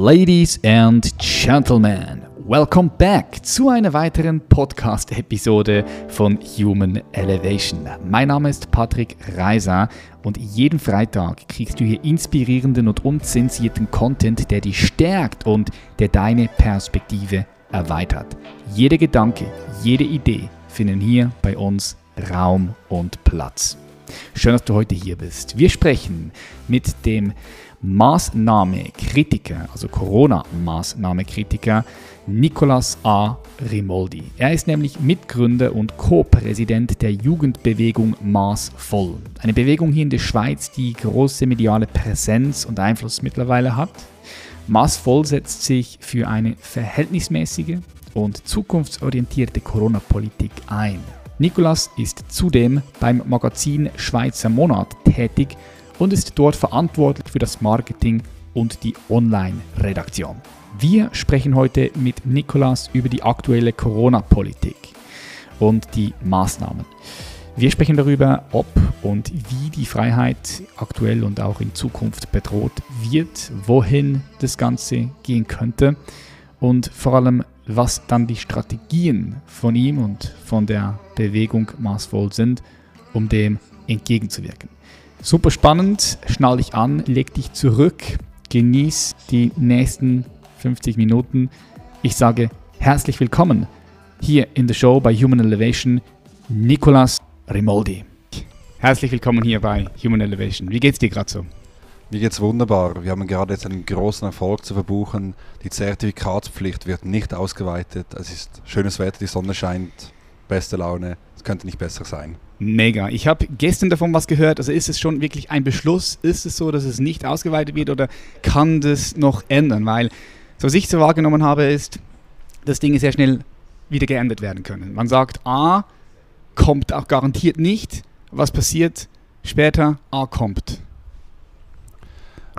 Ladies and Gentlemen, welcome back zu einer weiteren Podcast-Episode von Human Elevation. Mein Name ist Patrick Reiser und jeden Freitag kriegst du hier inspirierenden und unzensierten Content, der dich stärkt und der deine Perspektive erweitert. Jeder Gedanke, jede Idee finden hier bei uns Raum und Platz. Schön, dass du heute hier bist. Wir sprechen mit dem Maßnahmekritiker, also Corona-Maßnahmekritiker Nicolas A. Rimoldi. Er ist nämlich Mitgründer und Co-Präsident der Jugendbewegung Maßvoll. Eine Bewegung hier in der Schweiz, die große mediale Präsenz und Einfluss mittlerweile hat. Maßvoll setzt sich für eine verhältnismäßige und zukunftsorientierte Corona-Politik ein. Nicolas ist zudem beim Magazin Schweizer Monat tätig und ist dort verantwortlich für das Marketing und die Online-Redaktion. Wir sprechen heute mit Nikolas über die aktuelle Corona-Politik und die Maßnahmen. Wir sprechen darüber, ob und wie die Freiheit aktuell und auch in Zukunft bedroht wird, wohin das Ganze gehen könnte und vor allem, was dann die Strategien von ihm und von der Bewegung maßvoll sind, um dem entgegenzuwirken. Super spannend, schnall dich an, leg dich zurück, genieß die nächsten 50 Minuten. Ich sage herzlich willkommen hier in der Show bei Human Elevation, Nicolas Rimoldi. Herzlich willkommen hier bei Human Elevation. Wie geht's dir gerade so? Mir geht's wunderbar. Wir haben gerade jetzt einen großen Erfolg zu verbuchen. Die Zertifikatspflicht wird nicht ausgeweitet. Es ist schönes Wetter, die Sonne scheint, beste Laune. Es könnte nicht besser sein. Mega. Ich habe gestern davon was gehört. Also ist es schon wirklich ein Beschluss? Ist es so, dass es nicht ausgeweitet wird oder kann das noch ändern? Weil, so was ich so wahrgenommen habe, ist, dass Dinge sehr schnell wieder geändert werden können. Man sagt, A kommt auch garantiert nicht. Was passiert später? A kommt.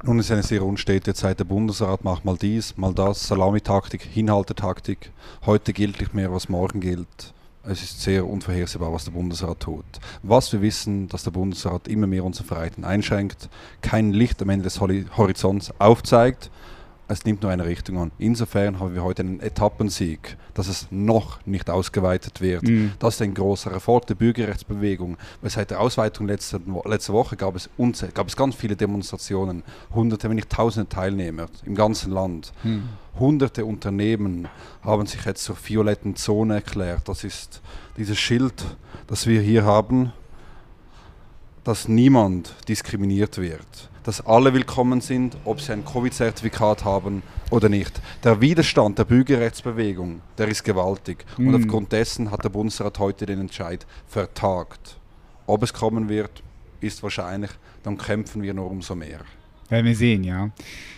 Nun ist eine sehr unstete Zeit. Der Bundesrat macht mal dies, mal das, Salamitaktik, Hinhaltetaktik. Heute gilt nicht mehr, was morgen gilt. Es ist sehr unvorhersehbar, was der Bundesrat tut. Was wir wissen, dass der Bundesrat immer mehr unseren Vereinen einschränkt, kein Licht am Ende des Horizonts aufzeigt es nimmt nur eine Richtung an. Insofern haben wir heute einen Etappensieg, dass es noch nicht ausgeweitet wird. Mhm. Das ist ein großer Erfolg der Bürgerrechtsbewegung. Weil seit der Ausweitung letzte, letzte Woche gab es, gab es ganz viele Demonstrationen, hunderte, wenn nicht tausende Teilnehmer im ganzen Land. Mhm. Hunderte Unternehmen haben sich jetzt zur violetten Zone erklärt. Das ist dieses Schild, das wir hier haben, dass niemand diskriminiert wird dass alle willkommen sind, ob sie ein Covid-Zertifikat haben oder nicht. Der Widerstand der Bürgerrechtsbewegung, der ist gewaltig. Mhm. Und aufgrund dessen hat der Bundesrat heute den Entscheid vertagt. Ob es kommen wird, ist wahrscheinlich, dann kämpfen wir nur umso mehr. Werden wir sehen, ja.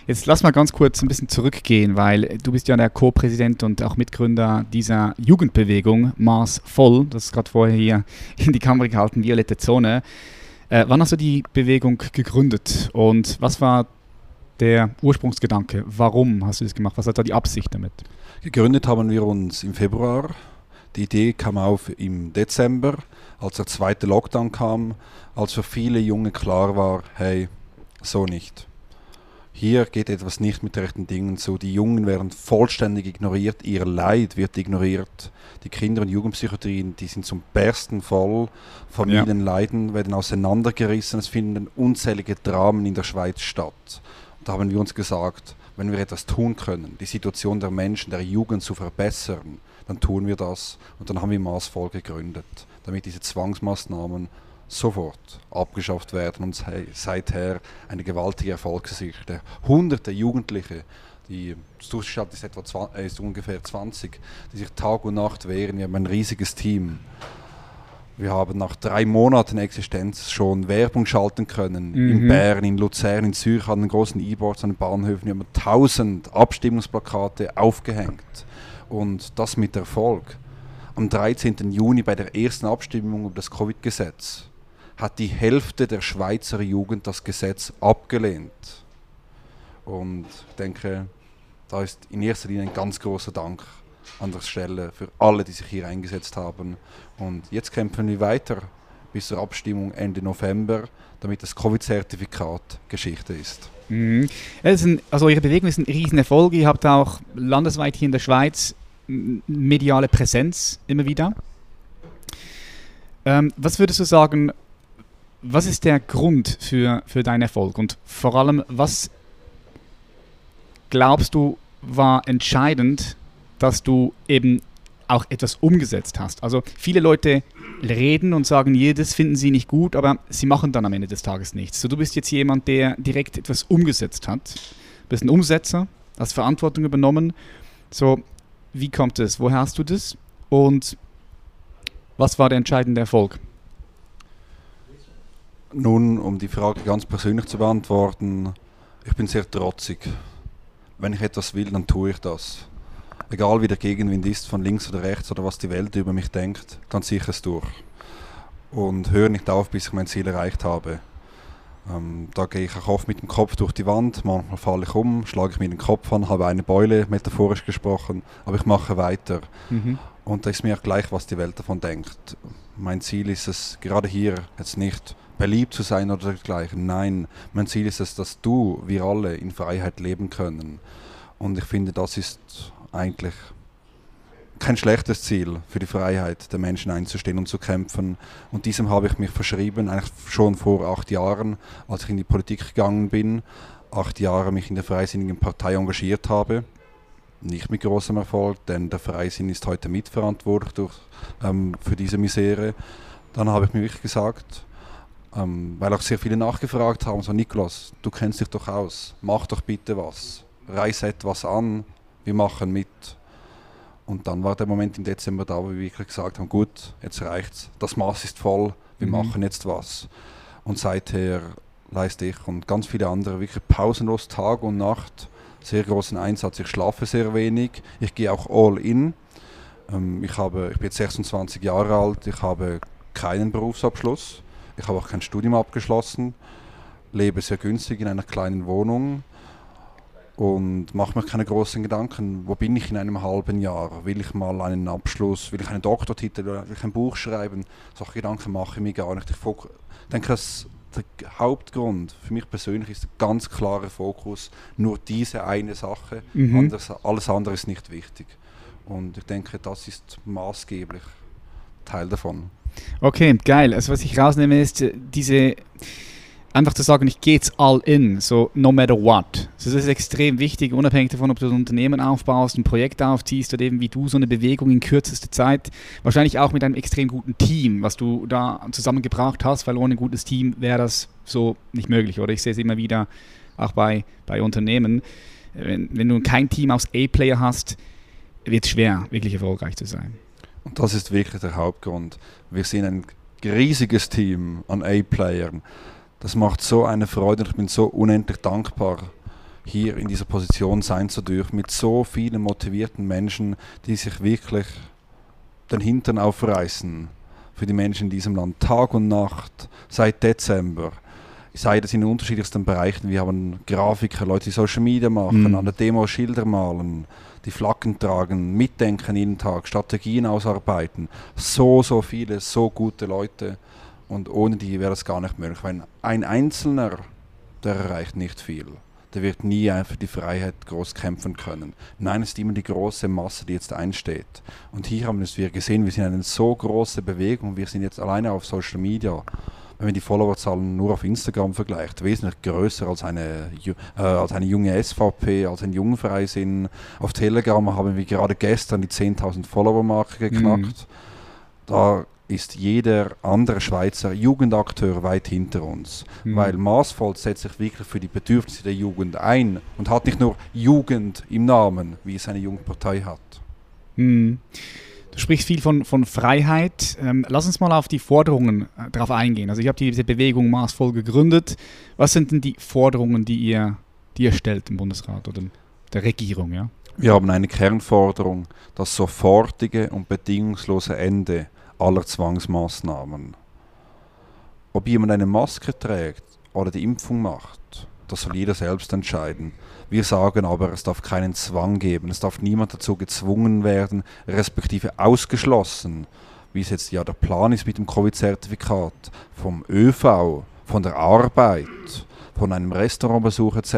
Jetzt lass mal ganz kurz ein bisschen zurückgehen, weil du bist ja der Co-Präsident und auch Mitgründer dieser Jugendbewegung Mars Voll, das ist gerade vorher hier in die Kamera gehalten, Violette Zone. Äh, wann hast du die Bewegung gegründet und was war der Ursprungsgedanke? Warum hast du das gemacht? Was hat da die Absicht damit? Gegründet haben wir uns im Februar. Die Idee kam auf im Dezember, als der zweite Lockdown kam, als für viele Junge klar war, hey, so nicht. Hier geht etwas nicht mit rechten Dingen zu. Die Jungen werden vollständig ignoriert, ihr Leid wird ignoriert. Die Kinder- und Jugendpsychiatrien, die sind zum Bersten voll. Familienleiden ja. werden auseinandergerissen. Es finden unzählige Dramen in der Schweiz statt. Und da haben wir uns gesagt, wenn wir etwas tun können, die Situation der Menschen, der Jugend zu verbessern, dann tun wir das. Und dann haben wir maßvoll gegründet, damit diese Zwangsmaßnahmen sofort abgeschafft werden und seither eine gewaltige Erfolgsgeschichte. Hunderte Jugendliche, die Durchschnitt ist, etwa 20, äh, ist ungefähr 20, die sich Tag und Nacht wehren. Wir haben ein riesiges Team. Wir haben nach drei Monaten Existenz schon Werbung schalten können. Mhm. In Bern, in Luzern, in Zürich an den großen E-Boards, an den Bahnhöfen. Wir haben 1000 Abstimmungsplakate aufgehängt. Und das mit Erfolg. Am 13. Juni bei der ersten Abstimmung über das Covid-Gesetz hat die Hälfte der Schweizer Jugend das Gesetz abgelehnt. Und ich denke, da ist in erster Linie ein ganz großer Dank an der Stelle für alle, die sich hier eingesetzt haben. Und jetzt kämpfen wir weiter bis zur Abstimmung Ende November, damit das Covid-Zertifikat Geschichte ist. Mhm. Ein, also Ihre Bewegung ist ein Riesenerfolg. Ihr habt auch landesweit hier in der Schweiz mediale Präsenz immer wieder. Ähm, was würdest du sagen, was ist der Grund für, für deinen Erfolg? Und vor allem, was glaubst du war entscheidend, dass du eben auch etwas umgesetzt hast? Also viele Leute reden und sagen, jedes finden sie nicht gut, aber sie machen dann am Ende des Tages nichts. So, du bist jetzt jemand, der direkt etwas umgesetzt hat. Du bist ein Umsetzer, hast Verantwortung übernommen. So, wie kommt es? Woher hast du das? Und was war der entscheidende Erfolg? Nun, um die Frage ganz persönlich zu beantworten, ich bin sehr trotzig. Wenn ich etwas will, dann tue ich das. Egal wie der Gegenwind ist, von links oder rechts oder was die Welt über mich denkt, dann ziehe ich es durch. Und höre nicht auf, bis ich mein Ziel erreicht habe. Ähm, da gehe ich auch oft mit dem Kopf durch die Wand, manchmal falle ich um, schlage ich mir den Kopf an, habe eine Beule, metaphorisch gesprochen, aber ich mache weiter. Mhm. Und da ist mir auch gleich, was die Welt davon denkt. Mein Ziel ist es, gerade hier jetzt nicht beliebt zu sein oder dergleichen. Nein, mein Ziel ist es, dass du, wir alle in Freiheit leben können. Und ich finde, das ist eigentlich kein schlechtes Ziel für die Freiheit der Menschen einzustehen und zu kämpfen. Und diesem habe ich mich verschrieben, eigentlich schon vor acht Jahren, als ich in die Politik gegangen bin. Acht Jahre mich in der Freisinnigen Partei engagiert habe. Nicht mit großem Erfolg, denn der Freisinn ist heute mitverantwortlich durch, ähm, für diese Misere. Dann habe ich mir wirklich gesagt, ähm, weil auch sehr viele nachgefragt haben, so Niklas, du kennst dich doch aus, mach doch bitte was, reiß etwas an, wir machen mit. Und dann war der Moment im Dezember da, wo wir wirklich gesagt haben, gut, jetzt reicht's, das Maß ist voll, wir mhm. machen jetzt was. Und seither leiste ich und ganz viele andere wirklich pausenlos Tag und Nacht sehr großen Einsatz. Ich schlafe sehr wenig, ich gehe auch all in. Ähm, ich, habe, ich bin jetzt 26 Jahre alt, ich habe keinen Berufsabschluss ich habe auch kein Studium abgeschlossen, lebe sehr günstig in einer kleinen Wohnung und mache mir keine großen Gedanken, wo bin ich in einem halben Jahr? Will ich mal einen Abschluss, will ich einen Doktortitel, will ich ein Buch schreiben? Solche Gedanken mache ich mir gar nicht. Ich denke, dass der Hauptgrund für mich persönlich ist der ganz klare Fokus, nur diese eine Sache, mhm. anders, alles andere ist nicht wichtig. Und ich denke, das ist maßgeblich Teil davon. Okay, geil. Also was ich rausnehme ist äh, diese einfach zu sagen, ich gehe jetzt all in, so no matter what. Das ist extrem wichtig, unabhängig davon, ob du ein Unternehmen aufbaust, ein Projekt aufziehst oder eben wie du so eine Bewegung in kürzester Zeit, wahrscheinlich auch mit einem extrem guten Team, was du da zusammengebracht hast, weil ohne ein gutes Team wäre das so nicht möglich. Oder ich sehe es immer wieder auch bei, bei Unternehmen. Wenn, wenn du kein Team aus A-Player hast, wird es schwer, wirklich erfolgreich zu sein. Und das ist wirklich der Hauptgrund. Wir sind ein riesiges Team an A-Playern. Das macht so eine Freude und ich bin so unendlich dankbar, hier in dieser Position sein zu dürfen, mit so vielen motivierten Menschen, die sich wirklich den Hintern aufreißen für die Menschen in diesem Land, Tag und Nacht, seit Dezember. Sei das in unterschiedlichsten Bereichen. Wir haben Grafiker, Leute, die Social Media machen, mhm. an der Demo Schilder malen, die Flaggen tragen, mitdenken jeden Tag, Strategien ausarbeiten. So, so viele, so gute Leute. Und ohne die wäre das gar nicht möglich. Weil ein Einzelner, der erreicht nicht viel. Der wird nie einfach die Freiheit groß kämpfen können. Nein, es ist immer die große Masse, die jetzt einsteht. Und hier haben wir gesehen, wir sind eine so große Bewegung. Wir sind jetzt alleine auf Social Media wenn man die Followerzahlen nur auf Instagram vergleicht, wesentlich größer als eine, äh, als eine junge SVP, als ein Jungfreisinn. Auf Telegram haben wir gerade gestern die 10.000 Follower-Marke geknackt. Mhm. Da ist jeder andere Schweizer Jugendakteur weit hinter uns. Mhm. Weil Maßvoll setzt sich wirklich für die Bedürfnisse der Jugend ein und hat nicht nur Jugend im Namen, wie es eine Jugendpartei hat. Mhm. Du sprichst viel von, von Freiheit. Ähm, lass uns mal auf die Forderungen äh, drauf eingehen. Also ich habe diese Bewegung maßvoll gegründet. Was sind denn die Forderungen, die ihr, die ihr stellt im Bundesrat oder der Regierung? Ja? Wir haben eine Kernforderung, das sofortige und bedingungslose Ende aller Zwangsmaßnahmen. Ob jemand eine Maske trägt oder die Impfung macht, das soll jeder selbst entscheiden. Wir sagen aber, es darf keinen Zwang geben, es darf niemand dazu gezwungen werden, respektive ausgeschlossen, wie es jetzt ja der Plan ist mit dem Covid-Zertifikat, vom ÖV, von der Arbeit, von einem Restaurantbesuch etc.,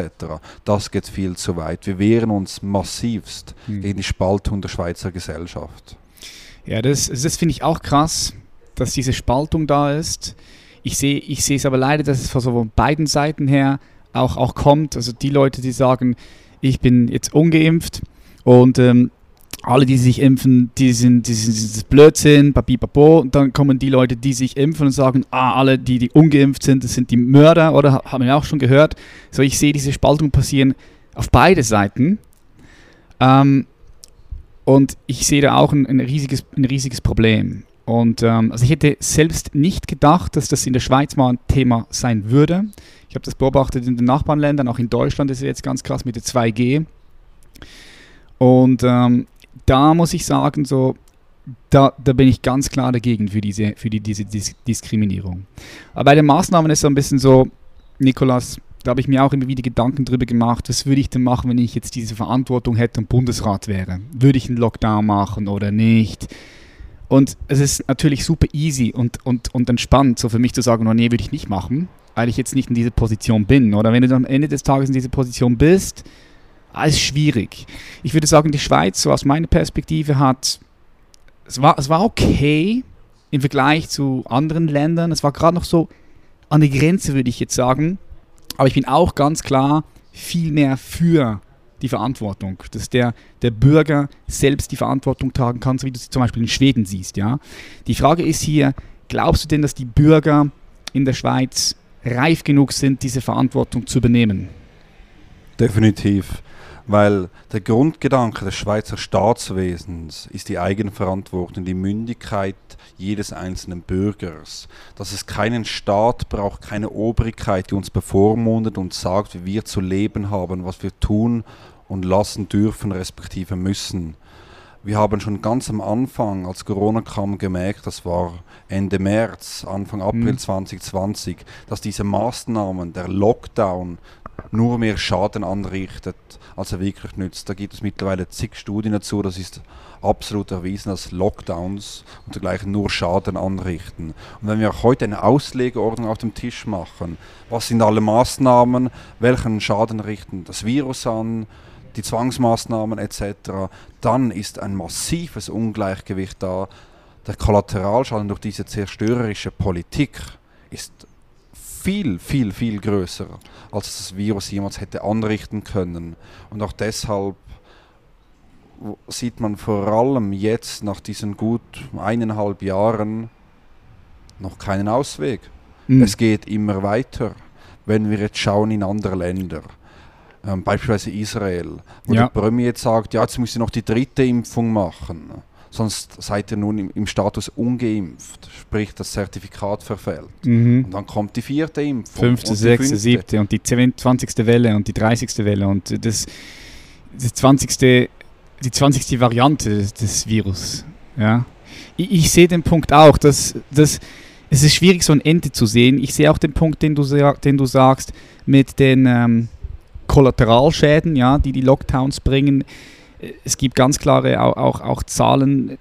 das geht viel zu weit. Wir wehren uns massivst hm. gegen die Spaltung der Schweizer Gesellschaft. Ja, das, das finde ich auch krass, dass diese Spaltung da ist. Ich sehe ich es aber leider, dass es von so beiden Seiten her auch, auch kommt. Also die Leute, die sagen, ich bin jetzt ungeimpft und ähm, alle, die sich impfen, die sind, die sind, die sind Blödsinn, papipapo. Und dann kommen die Leute, die sich impfen und sagen, ah, alle, die, die ungeimpft sind, das sind die Mörder, oder haben wir auch schon gehört. So, ich sehe diese Spaltung passieren auf beide Seiten. Ähm, und ich sehe da auch ein, ein, riesiges, ein riesiges Problem. Und ähm, also ich hätte selbst nicht gedacht, dass das in der Schweiz mal ein Thema sein würde. Ich habe das beobachtet in den Nachbarländern, auch in Deutschland ist es jetzt ganz krass mit der 2G. Und ähm, da muss ich sagen, so, da, da bin ich ganz klar dagegen für diese, für die, diese Dis Diskriminierung. Aber bei den Maßnahmen ist es so ein bisschen so, Nikolas, da habe ich mir auch immer wieder Gedanken drüber gemacht, was würde ich denn machen, wenn ich jetzt diese Verantwortung hätte und Bundesrat wäre? Würde ich einen Lockdown machen oder nicht? Und es ist natürlich super easy und, und, und entspannt, so für mich zu sagen, oh nee, würde ich nicht machen, weil ich jetzt nicht in dieser Position bin. Oder wenn du am Ende des Tages in dieser Position bist, alles schwierig. Ich würde sagen, die Schweiz, so aus meiner Perspektive, hat. Es war, es war okay im Vergleich zu anderen Ländern. Es war gerade noch so an der Grenze, würde ich jetzt sagen. Aber ich bin auch ganz klar viel mehr für die Verantwortung, dass der, der Bürger selbst die Verantwortung tragen kann, so wie du es zum Beispiel in Schweden siehst. Ja? Die Frage ist hier, glaubst du denn, dass die Bürger in der Schweiz reif genug sind, diese Verantwortung zu übernehmen? Definitiv weil der Grundgedanke des Schweizer Staatswesens ist die Eigenverantwortung, die Mündigkeit jedes einzelnen Bürgers. Dass es keinen Staat braucht, keine Obrigkeit, die uns bevormundet und sagt, wie wir zu leben haben, was wir tun und lassen dürfen, respektive müssen. Wir haben schon ganz am Anfang, als Corona kam, gemerkt, das war Ende März, Anfang April mhm. 2020, dass diese Maßnahmen, der Lockdown, nur mehr Schaden anrichtet, als er wirklich nützt. Da gibt es mittlerweile zig Studien dazu, das ist absolut erwiesen, dass Lockdowns und dergleichen nur Schaden anrichten. Und wenn wir auch heute eine Auslegeordnung auf dem Tisch machen, was sind alle Maßnahmen, welchen Schaden richten das Virus an, die Zwangsmaßnahmen etc., dann ist ein massives Ungleichgewicht da. Der Kollateralschaden durch diese zerstörerische Politik ist viel, viel, viel größer, als das Virus jemals hätte anrichten können. Und auch deshalb sieht man vor allem jetzt nach diesen gut eineinhalb Jahren noch keinen Ausweg. Mhm. Es geht immer weiter. Wenn wir jetzt schauen in andere Länder, ähm, beispielsweise Israel, wo ja. der Premier jetzt sagt, ja, jetzt müsst ihr noch die dritte Impfung machen sonst seid ihr nun im, im Status ungeimpft, sprich das Zertifikat verfällt. Mhm. Und dann kommt die vierte Impfung. Fünfte, sechste, siebte und die 20. Welle und die 30. Welle und das, das 20. die 20. Variante des, Virus. Ja. Ich, ich sehe den Punkt auch, dass, dass es ist schwierig, so ein Ende zu sehen. Ich sehe auch den Punkt, den du, den du sagst, mit den ähm, Kollateralschäden, ja, die die Lockdowns bringen es gibt ganz klare auch, auch, auch Zahlen,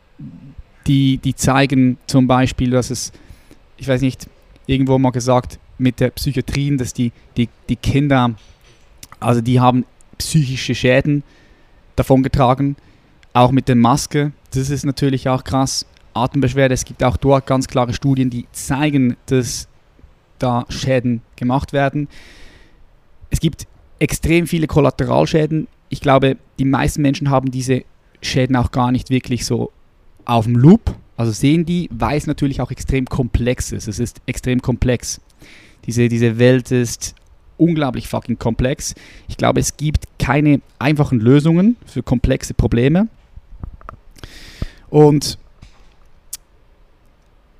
die, die zeigen zum Beispiel, dass es, ich weiß nicht, irgendwo mal gesagt, mit der Psychiatrie, dass die, die, die Kinder, also die haben psychische Schäden davongetragen, auch mit der Maske, das ist natürlich auch krass. Atembeschwerde, es gibt auch dort ganz klare Studien, die zeigen, dass da Schäden gemacht werden. Es gibt extrem viele Kollateralschäden ich glaube, die meisten Menschen haben diese Schäden auch gar nicht wirklich so auf dem Loop. Also sehen die, weil es natürlich auch extrem komplex ist. Es ist extrem komplex. Diese, diese Welt ist unglaublich fucking komplex. Ich glaube, es gibt keine einfachen Lösungen für komplexe Probleme. Und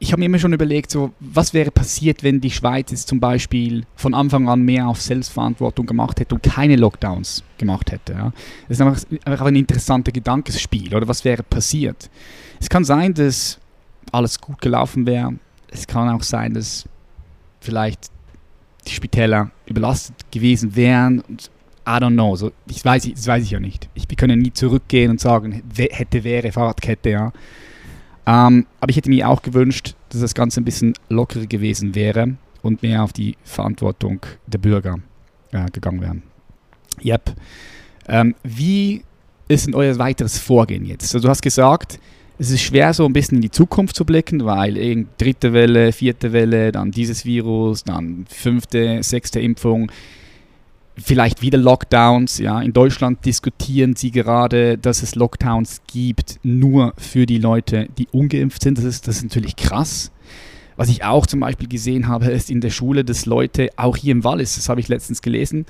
ich habe mir immer schon überlegt, so, was wäre passiert, wenn die Schweiz jetzt zum Beispiel von Anfang an mehr auf Selbstverantwortung gemacht hätte und keine Lockdowns gemacht hätte. Ja? Das ist einfach, einfach ein interessantes Gedankenspiel. Oder was wäre passiert? Es kann sein, dass alles gut gelaufen wäre. Es kann auch sein, dass vielleicht die Spitäler überlastet gewesen wären. Und I don't know. So, ich weiß, das weiß ich ja nicht. Ich, wir können nie zurückgehen und sagen, hätte, wäre, Fahrradkette, ja. Ähm, aber ich hätte mir auch gewünscht, dass das Ganze ein bisschen lockerer gewesen wäre und mehr auf die Verantwortung der Bürger äh, gegangen wären. Yep. Ähm, wie ist denn euer weiteres Vorgehen jetzt? Also du hast gesagt, es ist schwer, so ein bisschen in die Zukunft zu blicken, weil dritte Welle, vierte Welle, dann dieses Virus, dann fünfte, sechste Impfung, vielleicht wieder Lockdowns. Ja, in Deutschland diskutieren sie gerade, dass es Lockdowns gibt, nur für die Leute, die ungeimpft sind. Das ist, das ist natürlich krass. Was ich auch zum Beispiel gesehen habe, ist in der Schule, dass Leute, auch hier im Wallis, das habe ich letztens gelesen,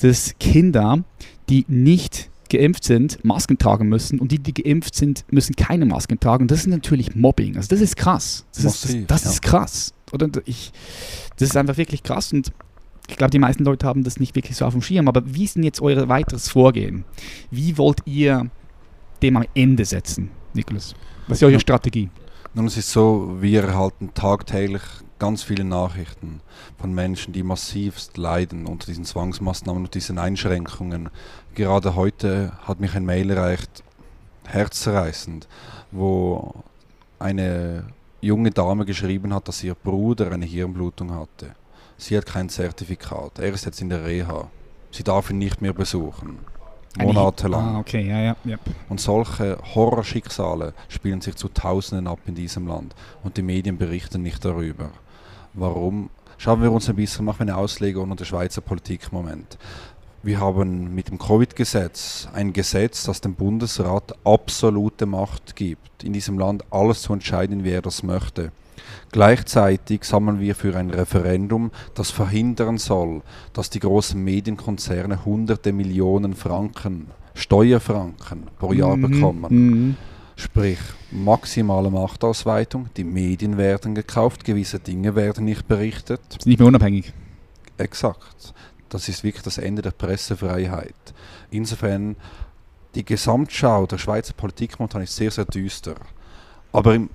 dass Kinder, die nicht geimpft sind, Masken tragen müssen und die, die geimpft sind, müssen keine Masken tragen. Das ist natürlich Mobbing. Also das ist krass. Das, Massiv, ist, das, das ja. ist krass. Oder ich, das ist einfach wirklich krass und ich glaube, die meisten Leute haben das nicht wirklich so auf dem Schirm. Aber wie ist denn jetzt euer weiteres Vorgehen? Wie wollt ihr dem am Ende setzen, Niklas? Was ist eure Strategie? Nun, es ist so, wir erhalten tagtäglich ganz viele Nachrichten von Menschen, die massivst leiden unter diesen Zwangsmaßnahmen und diesen Einschränkungen. Gerade heute hat mich ein Mail erreicht, herzzerreißend, wo eine junge Dame geschrieben hat, dass ihr Bruder eine Hirnblutung hatte. Sie hat kein Zertifikat. Er ist jetzt in der Reha. Sie darf ihn nicht mehr besuchen. Monatelang. Ah, okay, ja, ja, ja. Und solche Horrorschicksale spielen sich zu Tausenden ab in diesem Land. Und die Medien berichten nicht darüber. Warum? Schauen wir uns ein bisschen, machen wir eine Auslegung unter der Schweizer Politik im Moment. Wir haben mit dem Covid-Gesetz ein Gesetz, das dem Bundesrat absolute Macht gibt, in diesem Land alles zu entscheiden, wie er das möchte. Gleichzeitig sammeln wir für ein Referendum, das verhindern soll, dass die großen Medienkonzerne hunderte Millionen Franken, Steuerfranken pro Jahr mhm. bekommen. Mhm. Sprich, maximale Machtausweitung, die Medien werden gekauft, gewisse Dinge werden nicht berichtet. Sind nicht mehr unabhängig. Exakt. Das ist wirklich das Ende der Pressefreiheit. Insofern, die Gesamtschau der Schweizer Politik momentan ist sehr, sehr düster. Aber im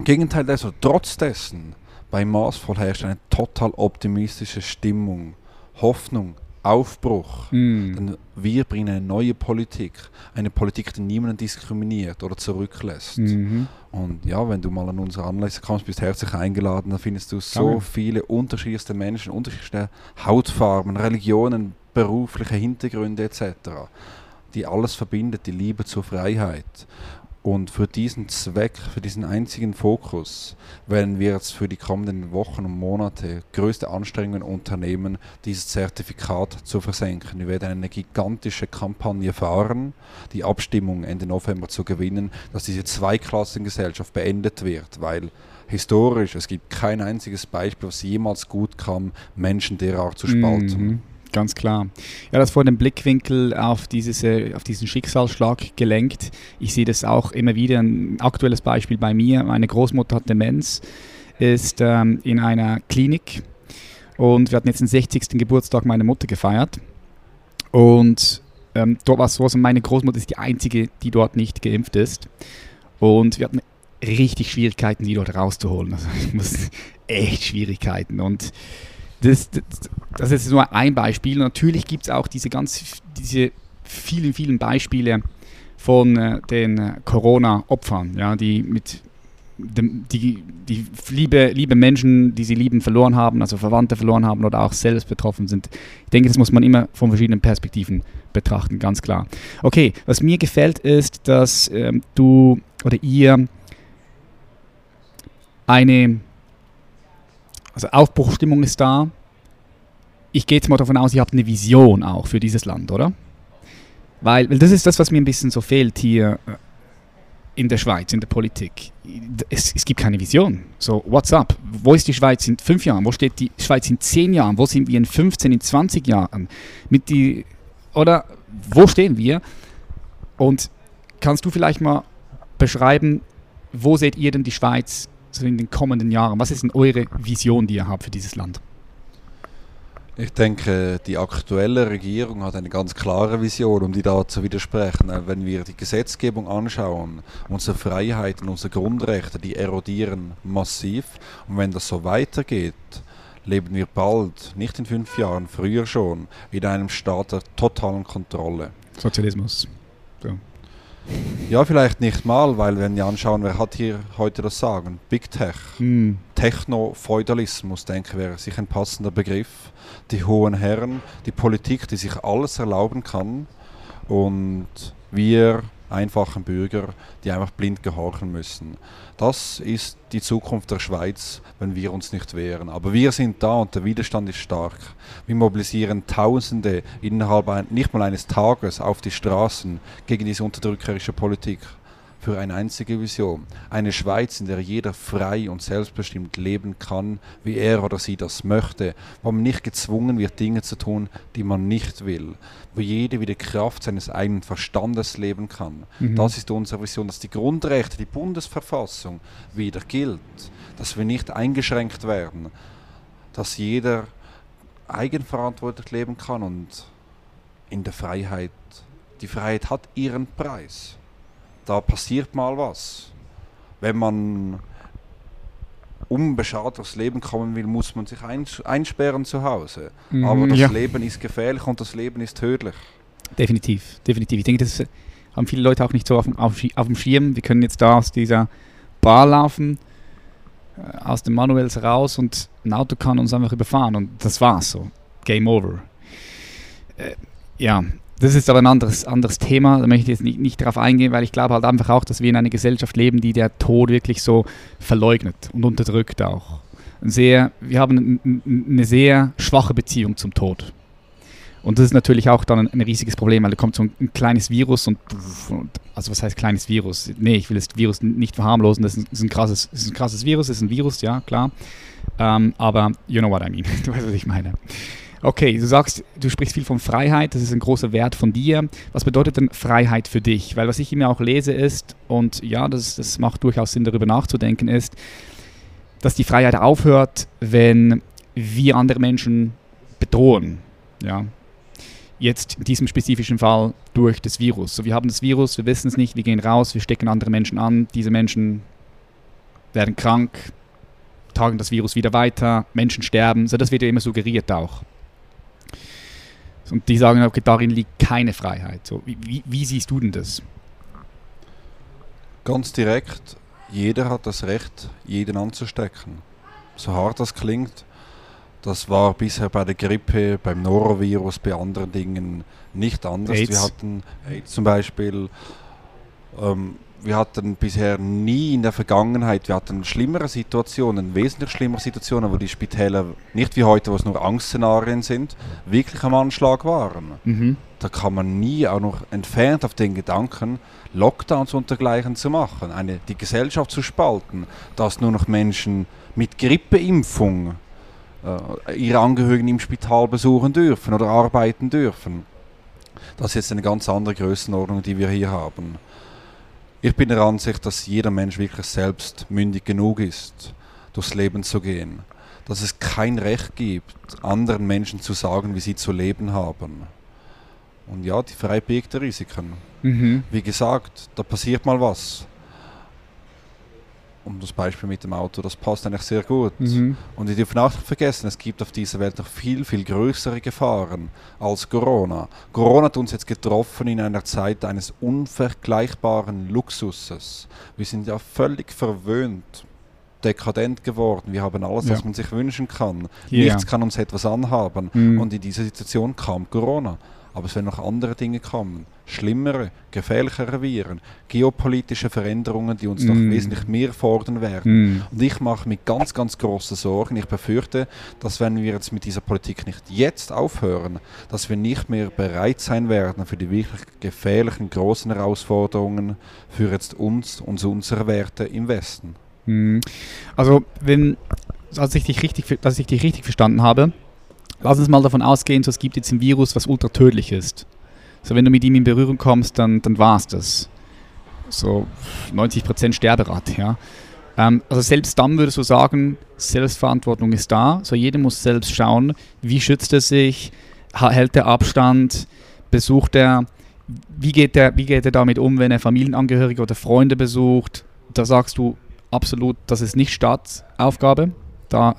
Gegenteil dessen, trotz dessen, bei Maßvoll herrscht eine total optimistische Stimmung, Hoffnung, Aufbruch. Mm. Denn wir bringen eine neue Politik. Eine Politik, die niemanden diskriminiert oder zurücklässt. Mm Und ja, wenn du mal an unsere Anlässe kommst, bist herzlich eingeladen, dann findest du so Danke. viele unterschiedlichste Menschen, unterschiedliche Hautfarben, Religionen, berufliche Hintergründe etc., die alles verbindet, die Liebe zur Freiheit. Und für diesen Zweck, für diesen einzigen Fokus, werden wir jetzt für die kommenden Wochen und Monate größte Anstrengungen unternehmen, dieses Zertifikat zu versenken. Wir werden eine gigantische Kampagne fahren, die Abstimmung Ende November zu gewinnen, dass diese Zweiklassengesellschaft beendet wird, weil historisch es gibt kein einziges Beispiel, was jemals gut kam, Menschen derart zu spalten. Mhm. Ganz klar. Ja, das vor dem Blickwinkel auf, dieses, äh, auf diesen Schicksalsschlag gelenkt. Ich sehe das auch immer wieder. Ein aktuelles Beispiel bei mir. Meine Großmutter hat Demenz, ist ähm, in einer Klinik und wir hatten jetzt den 60. Geburtstag meiner Mutter gefeiert. Und ähm, dort war es so, also meine Großmutter ist die einzige, die dort nicht geimpft ist. Und wir hatten richtig Schwierigkeiten, die dort rauszuholen. Also ich muss echt Schwierigkeiten. Und das, das, das ist nur ein Beispiel. Natürlich gibt es auch diese ganz, diese vielen, vielen Beispiele von äh, den äh, Corona-Opfern, ja, die mit dem, die, die liebe, liebe Menschen, die sie lieben, verloren haben, also Verwandte verloren haben oder auch selbst betroffen sind. Ich denke, das muss man immer von verschiedenen Perspektiven betrachten, ganz klar. Okay, was mir gefällt ist, dass ähm, du oder ihr eine also Aufbruchstimmung ist da. Ich gehe jetzt mal davon aus, ihr habt eine Vision auch für dieses Land, oder? Weil, weil das ist das, was mir ein bisschen so fehlt hier äh, in der Schweiz, in der Politik. Es, es, gibt keine Vision. So, what's up? Wo ist die Schweiz in fünf Jahren? Wo steht die Schweiz in zehn Jahren? Wo sind wir in 15, in 20 Jahren? Mit die, oder wo stehen wir? Und kannst du vielleicht mal beschreiben, wo seht ihr denn die Schweiz so in den kommenden Jahren? Was ist denn eure Vision, die ihr habt für dieses Land? Ich denke, die aktuelle Regierung hat eine ganz klare Vision, um die da zu widersprechen. Wenn wir die Gesetzgebung anschauen, unsere Freiheiten, unsere Grundrechte, die erodieren massiv. Und wenn das so weitergeht, leben wir bald, nicht in fünf Jahren, früher schon, in einem Staat der totalen Kontrolle. Sozialismus. So. Ja, vielleicht nicht mal, weil wenn wir anschauen, wer hat hier heute das Sagen? Big Tech. Hm. Techno-Feudalismus, denke ich, wäre sicher ein passender Begriff. Die hohen Herren, die Politik, die sich alles erlauben kann und wir einfachen Bürger, die einfach blind gehorchen müssen. Das ist die Zukunft der Schweiz, wenn wir uns nicht wehren. Aber wir sind da und der Widerstand ist stark. Wir mobilisieren Tausende innerhalb nicht mal eines Tages auf die Straßen gegen diese unterdrückerische Politik für eine einzige Vision. Eine Schweiz, in der jeder frei und selbstbestimmt leben kann, wie er oder sie das möchte, wo man nicht gezwungen wird, Dinge zu tun, die man nicht will, wo jeder wieder Kraft seines eigenen Verstandes leben kann. Mhm. Das ist unsere Vision, dass die Grundrechte, die Bundesverfassung wieder gilt, dass wir nicht eingeschränkt werden, dass jeder eigenverantwortlich leben kann und in der Freiheit, die Freiheit hat ihren Preis da passiert mal was. Wenn man unbeschadet aufs Leben kommen will, muss man sich einsperren zu Hause. Mhm, Aber das ja. Leben ist gefährlich und das Leben ist tödlich. Definitiv, definitiv. Ich denke, das haben viele Leute auch nicht so auf dem, auf, auf dem Schirm. Wir können jetzt da aus dieser Bar laufen, äh, aus dem Manuels raus und ein Auto kann uns einfach überfahren und das war's so. Game over. Äh, ja, das ist aber ein anderes, anderes Thema, da möchte ich jetzt nicht, nicht darauf eingehen, weil ich glaube halt einfach auch, dass wir in einer Gesellschaft leben, die der Tod wirklich so verleugnet und unterdrückt auch. Sehr, wir haben ein- ein- eine sehr schwache Beziehung zum Tod. Und das ist natürlich auch dann ein, ein riesiges Problem, weil da kommt so ein, ein kleines Virus und, und also was heißt kleines Virus? Nee, ich will das Virus nicht verharmlosen, das ist ein, ist ein, krasses, ist ein krasses Virus, ist ein Virus, ja, klar. Ähm, aber you know what I mean, du weißt, was ich meine. Okay, du sagst, du sprichst viel von Freiheit, das ist ein großer Wert von dir. Was bedeutet denn Freiheit für dich? Weil was ich immer auch lese ist, und ja, das, das macht durchaus Sinn, darüber nachzudenken, ist, dass die Freiheit aufhört, wenn wir andere Menschen bedrohen. Ja. Jetzt in diesem spezifischen Fall durch das Virus. So, wir haben das Virus, wir wissen es nicht, wir gehen raus, wir stecken andere Menschen an, diese Menschen werden krank, tragen das Virus wieder weiter, Menschen sterben. So, das wird ja immer suggeriert auch. Und die sagen, okay, darin liegt keine Freiheit. So, wie, wie, siehst du denn das? Ganz direkt, jeder hat das Recht, jeden anzustecken. So hart das klingt, das war bisher bei der Grippe, beim Norovirus, bei anderen Dingen nicht anders. AIDS. Wir hatten AIDS zum Beispiel. Ähm, wir hatten bisher nie in der Vergangenheit, wir hatten schlimmere Situationen, wesentlich schlimmere Situationen, wo die Spitäler nicht wie heute, wo es nur Angstszenarien sind, wirklich am Anschlag waren Mhm. da kann man nie auch noch entfernt auf den Gedanken, Lockdowns und dergleichen zu machen, eine, die Gesellschaft zu spalten, dass nur noch Menschen mit Grippeimpfung äh, ihre Angehörigen im Spital besuchen dürfen oder arbeiten dürfen. Das ist jetzt eine ganz andere Größenordnung, die wir hier haben. Ich bin der Ansicht, dass jeder Mensch wirklich selbst mündig genug ist, durchs Leben zu gehen. Dass es kein Recht gibt, anderen Menschen zu sagen, wie sie zu leben haben. Und ja, die Freiheit birgt Risiken. Mhm. Wie gesagt, da passiert mal was. Um das Beispiel mit dem Auto, das passt eigentlich sehr gut. Mhm. Und wir dürfen auch nicht vergessen, es gibt auf dieser Welt noch viel, viel größere Gefahren als Corona. Corona hat uns jetzt getroffen in einer Zeit eines unvergleichbaren Luxuses. Wir sind ja völlig verwöhnt, dekadent geworden. Wir haben alles, Ja. was man sich wünschen kann. Ja. Nichts kann uns etwas anhaben. Mhm. Und in dieser Situation kam Corona. Aber es werden noch andere Dinge kommen. Schlimmere, gefährlichere Viren, geopolitische Veränderungen, die uns noch Mm. wesentlich mehr fordern werden. Mhm. Und ich mache mir ganz, ganz große Sorgen. Ich befürchte, dass wenn wir jetzt mit dieser Politik nicht jetzt aufhören, dass wir nicht mehr bereit sein werden für die wirklich gefährlichen, großen Herausforderungen für jetzt uns und unsere Werte im Westen. Mhm. Also, wenn, als ich dich richtig, dass ich dich richtig verstanden habe, lass uns mal davon ausgehen, so, es gibt jetzt ein Virus, was ultra tödlich ist. So, wenn du mit ihm in Berührung kommst, dann, dann war es das. So 90% Sterberate, ja. Ähm, also selbst dann würdest du sagen, Selbstverantwortung ist da. So jeder muss selbst schauen, wie schützt er sich, hält er Abstand, besucht er, wie geht er, wie geht er damit um, wenn er Familienangehörige oder Freunde besucht. Da sagst du absolut, das ist nicht Staatsaufgabe, da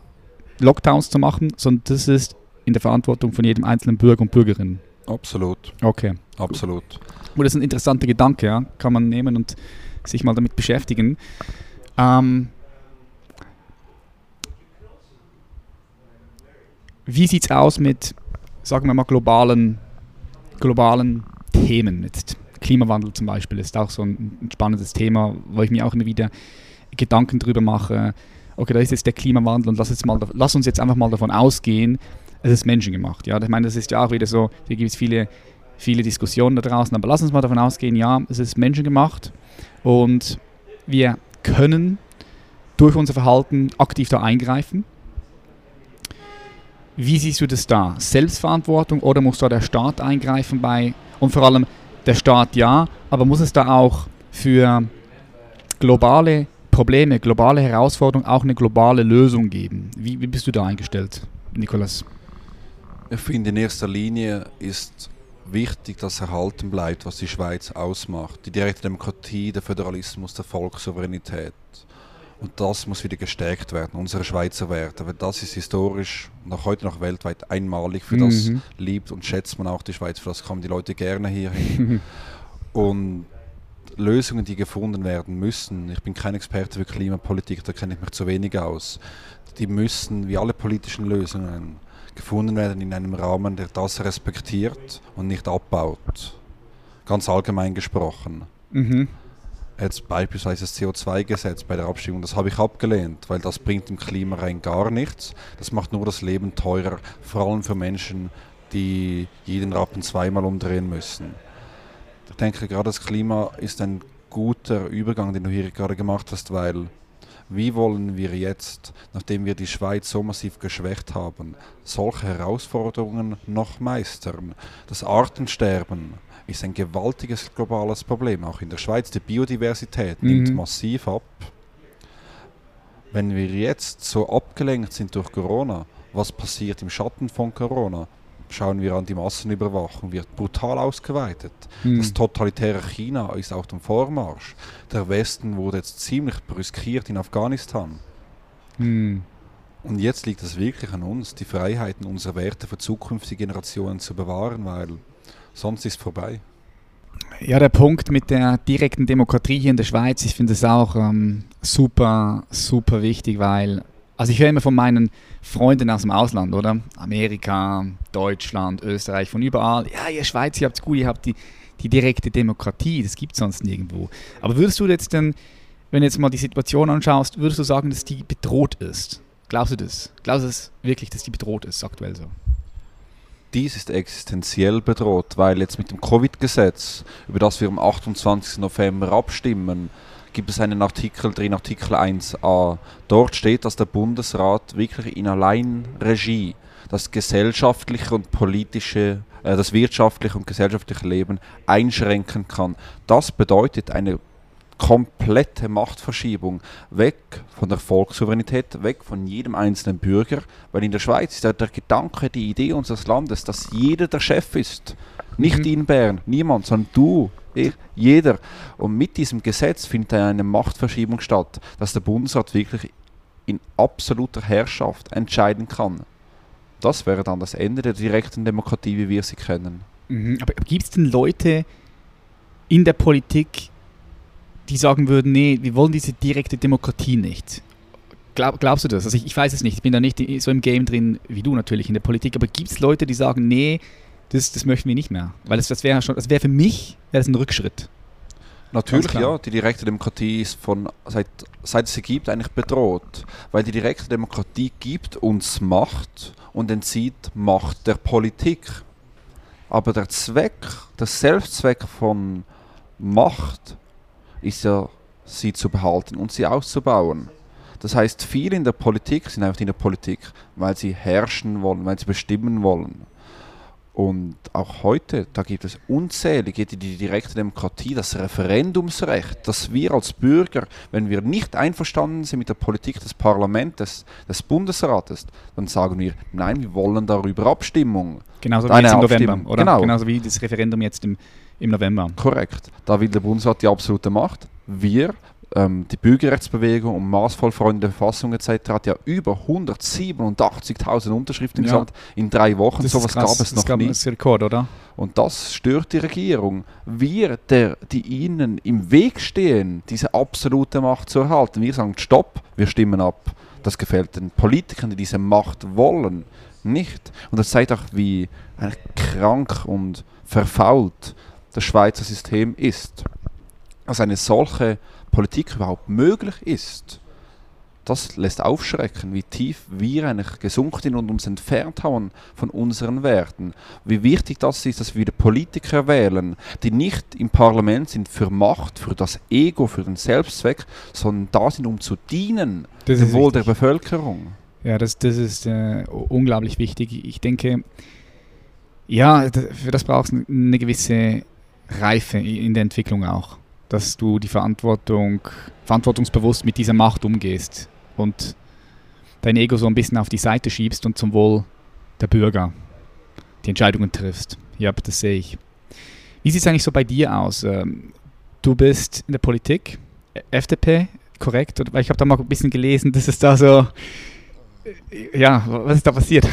Lockdowns zu machen, sondern das ist in der Verantwortung von jedem einzelnen Bürger und Bürgerin. Absolut, Okay. absolut. Oh, das ist ein interessanter Gedanke, ja. Kann man nehmen und sich mal damit beschäftigen. Ähm, wie sieht es aus mit, sagen wir mal, globalen, globalen Themen? Jetzt Klimawandel zum Beispiel ist auch so ein, ein spannendes Thema, wo ich mir auch immer wieder Gedanken drüber mache. Okay, da ist jetzt der Klimawandel und lass, jetzt mal, lass uns jetzt einfach mal davon ausgehen, es ist menschengemacht. Ja? Ich meine, das ist ja auch wieder so, hier gibt es viele, viele Diskussionen da draußen, aber lass uns mal davon ausgehen, ja, es ist menschengemacht und wir können durch unser Verhalten aktiv da eingreifen. Wie siehst du das da? Selbstverantwortung oder muss da der Staat eingreifen bei und vor allem der Staat ja, aber muss es da auch für globale Probleme, globale Herausforderungen auch eine globale Lösung geben? Wie, wie bist du da eingestellt, Nikolas? Ich finde, in erster Linie ist wichtig, dass erhalten bleibt, was die Schweiz ausmacht. Die direkte Demokratie, der Föderalismus, der Volkssouveränität. Und das muss wieder gestärkt werden, unsere Schweizer Werte. Weil das ist historisch, noch heute noch weltweit einmalig. Für mhm. das liebt und schätzt man auch die Schweiz, für das kommen die Leute gerne hierhin. und Lösungen, die gefunden werden müssen, ich bin kein Experte für Klimapolitik, da kenne ich mich zu wenig aus, die müssen, wie alle politischen Lösungen, gefunden werden in einem Rahmen, der das respektiert und nicht abbaut. Ganz allgemein gesprochen. Mhm. Jetzt beispielsweise das CO2-Gesetz bei der Abstimmung, das habe ich abgelehnt, weil das bringt dem Klima rein gar nichts. Das macht nur das Leben teurer, vor allem für Menschen, die jeden Rappen zweimal umdrehen müssen. Ich denke, gerade das Klima ist ein guter Übergang, den du hier gerade gemacht hast, weil wie wollen wir jetzt, nachdem wir die Schweiz so massiv geschwächt haben, solche Herausforderungen noch meistern? Das Artensterben ist ein gewaltiges globales Problem, auch in der Schweiz. Die Biodiversität mhm. nimmt massiv ab. Wenn wir jetzt so abgelenkt sind durch Corona, was passiert im Schatten von Corona? Schauen wir an, die Massenüberwachung wird brutal ausgeweitet. Mhm. Das totalitäre China ist auf dem Vormarsch. Der Westen wurde jetzt ziemlich brüskiert in Afghanistan. Mhm. Und jetzt liegt es wirklich an uns, die Freiheiten unserer Werte für zukünftige Generationen zu bewahren, weil sonst ist es vorbei. Ja, der Punkt mit der direkten Demokratie hier in der Schweiz, ich finde es auch ähm, super, super wichtig, weil also ich höre immer von meinen Freunden aus dem Ausland, oder? Amerika, Deutschland, Österreich, von überall. Ja, ihr Schweiz, ihr habt es gut, ihr habt die, die direkte Demokratie, das gibt es sonst nirgendwo. Aber würdest du jetzt denn, wenn du jetzt mal die Situation anschaust, würdest du sagen, dass die bedroht ist? Glaubst du das? Glaubst du das wirklich, dass die bedroht ist, aktuell so? Dies ist existenziell bedroht, weil jetzt mit dem Covid-Gesetz, über das wir am 28. November abstimmen, gibt es einen Artikel drin, Artikel 1a. Dort steht, dass der Bundesrat wirklich in Alleinregie das gesellschaftliche und politische, äh, das wirtschaftliche und gesellschaftliche Leben einschränken kann. Das bedeutet eine komplette Machtverschiebung weg von der Volkssouveränität, weg von jedem einzelnen Bürger, weil in der Schweiz ist der, der Gedanke, die Idee unseres Landes, dass jeder der Chef ist. Nicht mhm. in Bern, niemand, sondern du ich, jeder. Und mit diesem Gesetz findet eine Machtverschiebung statt, dass der Bundesrat wirklich in absoluter Herrschaft entscheiden kann. Das wäre dann das Ende der direkten Demokratie, wie wir sie kennen. Mhm. Aber gibt es denn Leute in der Politik, die sagen würden, nee, wir wollen diese direkte Demokratie nicht? Glaub, glaubst du das? Also ich, ich, weiß es nicht, ich bin da nicht so im Game drin wie du natürlich in der Politik, aber gibt es Leute, die sagen, nee, das, das möchten wir nicht mehr. Weil das, das wäre schon, das wäre für mich wäre ein Rückschritt. Natürlich, ja. Die direkte Demokratie ist von seit, seit es sie gibt eigentlich bedroht. Weil die direkte Demokratie gibt uns Macht und entzieht Macht der Politik. Aber der Zweck, der Selbstzweck von Macht ist ja, sie zu behalten und sie auszubauen. Das heißt, viele in der Politik sind einfach in der Politik, weil sie herrschen wollen, weil sie bestimmen wollen. Und auch heute, da gibt es unzählige, die, die direkte Demokratie, das Referendumsrecht, dass wir als Bürger, wenn wir nicht einverstanden sind mit der Politik des Parlaments, des Bundesrates, dann sagen wir, nein, wir wollen darüber Abstimmung. Genauso wie jetzt im November, oder? Genau. Genauso wie das Referendum jetzt im, im November. Korrekt. Da will der Bundesrat die absolute Macht. Wir ähm, die Bürgerrechtsbewegung und maßvoll Freunde der Verfassung etc. hat ja über 187.000 Unterschriften Ja. gesammelt in drei Wochen. Das ist krass. gab es das noch gab nie. Das Rekord, oder? Und das stört die Regierung. Wir, der, die ihnen im Weg stehen, diese absolute Macht zu erhalten, wir sagen Stopp, wir stimmen ab. Das gefällt den Politikern, die diese Macht wollen, nicht. Und das zeigt auch, wie krank und verfault das Schweizer System ist. Dass eine solche Politik überhaupt möglich ist, das lässt aufschrecken, wie tief wir eigentlich gesunken sind und uns entfernt haben von unseren Werten. Wie wichtig das ist, dass wir wieder Politiker wählen, die nicht im Parlament sind für Macht, für das Ego, für den Selbstzweck, sondern da sind, um zu dienen, Das dem Wohl der richtig. Bevölkerung. Ja, das, das ist äh, unglaublich wichtig. Ich denke, ja, für das brauchst du eine gewisse Reife in der Entwicklung auch. Dass du die Verantwortung, verantwortungsbewusst mit dieser Macht umgehst und dein Ego so ein bisschen auf die Seite schiebst und zum Wohl der Bürger die Entscheidungen triffst. Ja, das sehe ich. Wie sieht es eigentlich so bei dir aus? Ähm, Du bist in der Politik, FDP, korrekt? Weil ich habe da mal ein bisschen gelesen, dass es da so ja, was ist da passiert?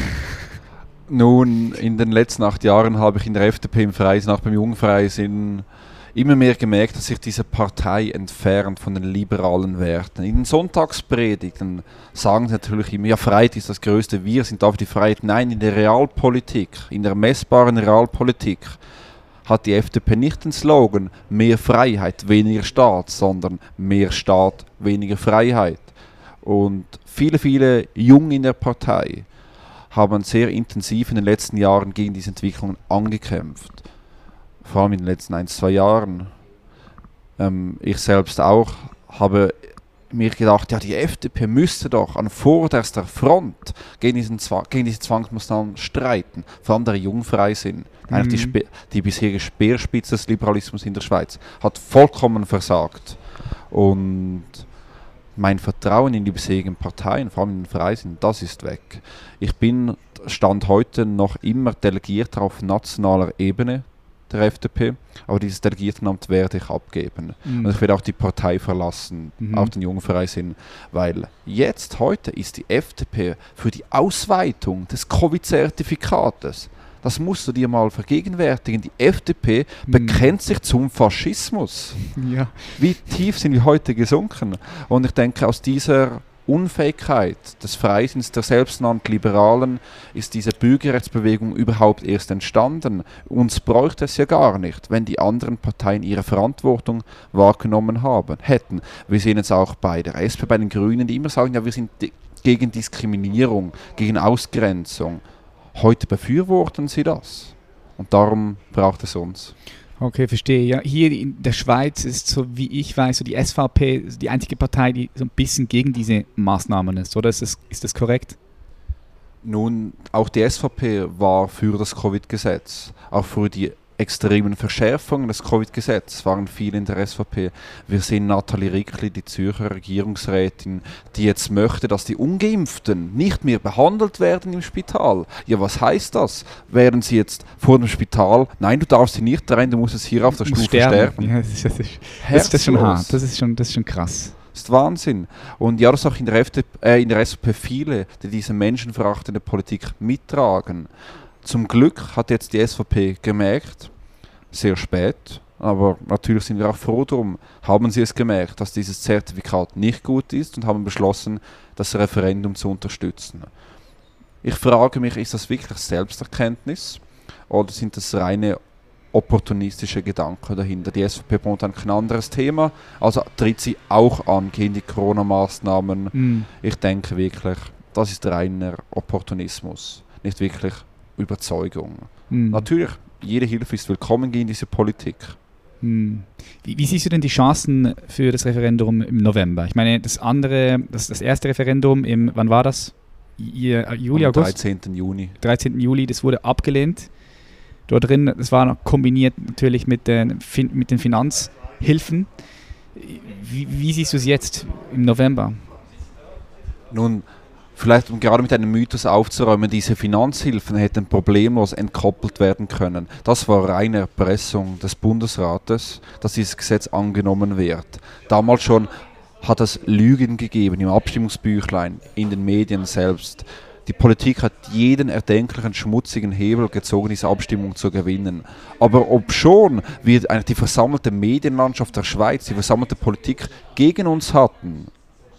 Nun, in den letzten acht Jahren habe ich in der FDP im Freisinn, auch beim Jungfreisinn, immer mehr gemerkt, dass sich diese Partei entfernt von den liberalen Werten. In den Sonntagspredigten sagen sie natürlich immer, ja, Freiheit ist das Größte, wir sind da für die Freiheit. Nein, in der Realpolitik, in der messbaren Realpolitik hat die FDP nicht den Slogan mehr Freiheit, weniger Staat, sondern mehr Staat, weniger Freiheit. Und viele, viele Jungen in der Partei haben sehr intensiv in den letzten Jahren gegen diese Entwicklungen angekämpft. Vor allem in den letzten ein, zwei Jahren. Ähm, ich selbst auch habe mir gedacht, ja, die FDP müsste doch an vorderster Front gegen, diesen Zwa gegen diese Zwangsmaßnahmen streiten. Vor allem der Jungfreisinn, eigentlich die, Mhm. Spe die bisherige Speerspitze des Liberalismus in der Schweiz, hat vollkommen versagt. Und mein Vertrauen in die bisherigen Parteien, vor allem in den Freisinn, das ist weg. Ich bin Stand heute noch immer Delegierter auf nationaler Ebene der FDP, aber dieses Delegiertenamt werde ich abgeben. Mhm. Und ich werde auch die Partei verlassen, Mhm. auch den Jungfreisinn, weil jetzt, heute, ist die FDP für die Ausweitung des Covid-Zertifikates. Das musst du dir mal vergegenwärtigen. Die FDP Mhm. bekennt sich zum Faschismus. Ja. Wie tief sind wir heute gesunken? Und ich denke, aus dieser Unfähigkeit des Freisinns der selbsternannten Liberalen ist diese Bürgerrechtsbewegung überhaupt erst entstanden. Uns bräuchte es ja gar nicht, wenn die anderen Parteien ihre Verantwortung wahrgenommen haben, hätten. Wir sehen es auch bei der SP, bei den Grünen, die immer sagen, ja, wir sind gegen Diskriminierung, gegen Ausgrenzung. Heute befürworten sie das. Und darum braucht es uns. Okay, verstehe. Ja, hier in der Schweiz ist, so wie ich weiß, so die SVP die einzige Partei, die so ein bisschen gegen diese Maßnahmen ist, oder? Ist das, ist das korrekt? Nun, auch die SVP war für das Covid-Gesetz, auch für die extremen Verschärfungen des Covid-Gesetzes waren viele in der SVP. Wir sehen Nathalie Rickli, die Zürcher Regierungsrätin, die jetzt möchte, dass die Ungeimpften nicht mehr behandelt werden im Spital. Ja, was heißt das? Wären sie jetzt vor dem Spital, nein, du darfst hier nicht rein, du musst jetzt hier auf der Stufe sterben. Ja, das, ist, das, ist, das, ist, schon hart. Das ist schon, das ist schon krass. Das ist Wahnsinn. Und ja, das ist auch in der, FDP, äh, in der SVP viele, die diese menschenverachtende Politik mittragen. Zum Glück hat jetzt die SVP gemerkt, sehr spät, aber natürlich sind wir auch froh drum, haben sie es gemerkt, dass dieses Zertifikat nicht gut ist und haben beschlossen, das Referendum zu unterstützen. Ich frage mich, ist das wirklich Selbsterkenntnis oder sind das reine opportunistische Gedanken dahinter? Die SVP braucht ein anderes Thema, also tritt sie auch an gegen die Corona-Maßnahmen. Mhm. Ich denke wirklich, das ist reiner Opportunismus, nicht wirklich Überzeugung. Mhm. Natürlich, jede Hilfe ist willkommen gegen diese Politik. Hm. Wie, wie siehst du denn die Chancen für das Referendum im November? Ich meine, das andere, das, das erste Referendum im, wann war das? I- äh, Juli, Am August? 13. Juni. 13. Juli, das wurde abgelehnt. Dort drin, das war noch kombiniert natürlich mit den, mit den Finanzhilfen. Wie, wie siehst du es jetzt im November? Nun, vielleicht um gerade mit einem Mythos aufzuräumen, diese Finanzhilfen hätten problemlos entkoppelt werden können. Das war reine Erpressung des Bundesrates, dass dieses Gesetz angenommen wird. Damals schon hat es Lügen gegeben im Abstimmungsbüchlein, in den Medien selbst. Die Politik hat jeden erdenklichen schmutzigen Hebel gezogen, diese Abstimmung zu gewinnen. Aber ob schon wir die versammelte Medienlandschaft der Schweiz, die versammelte Politik gegen uns hatten,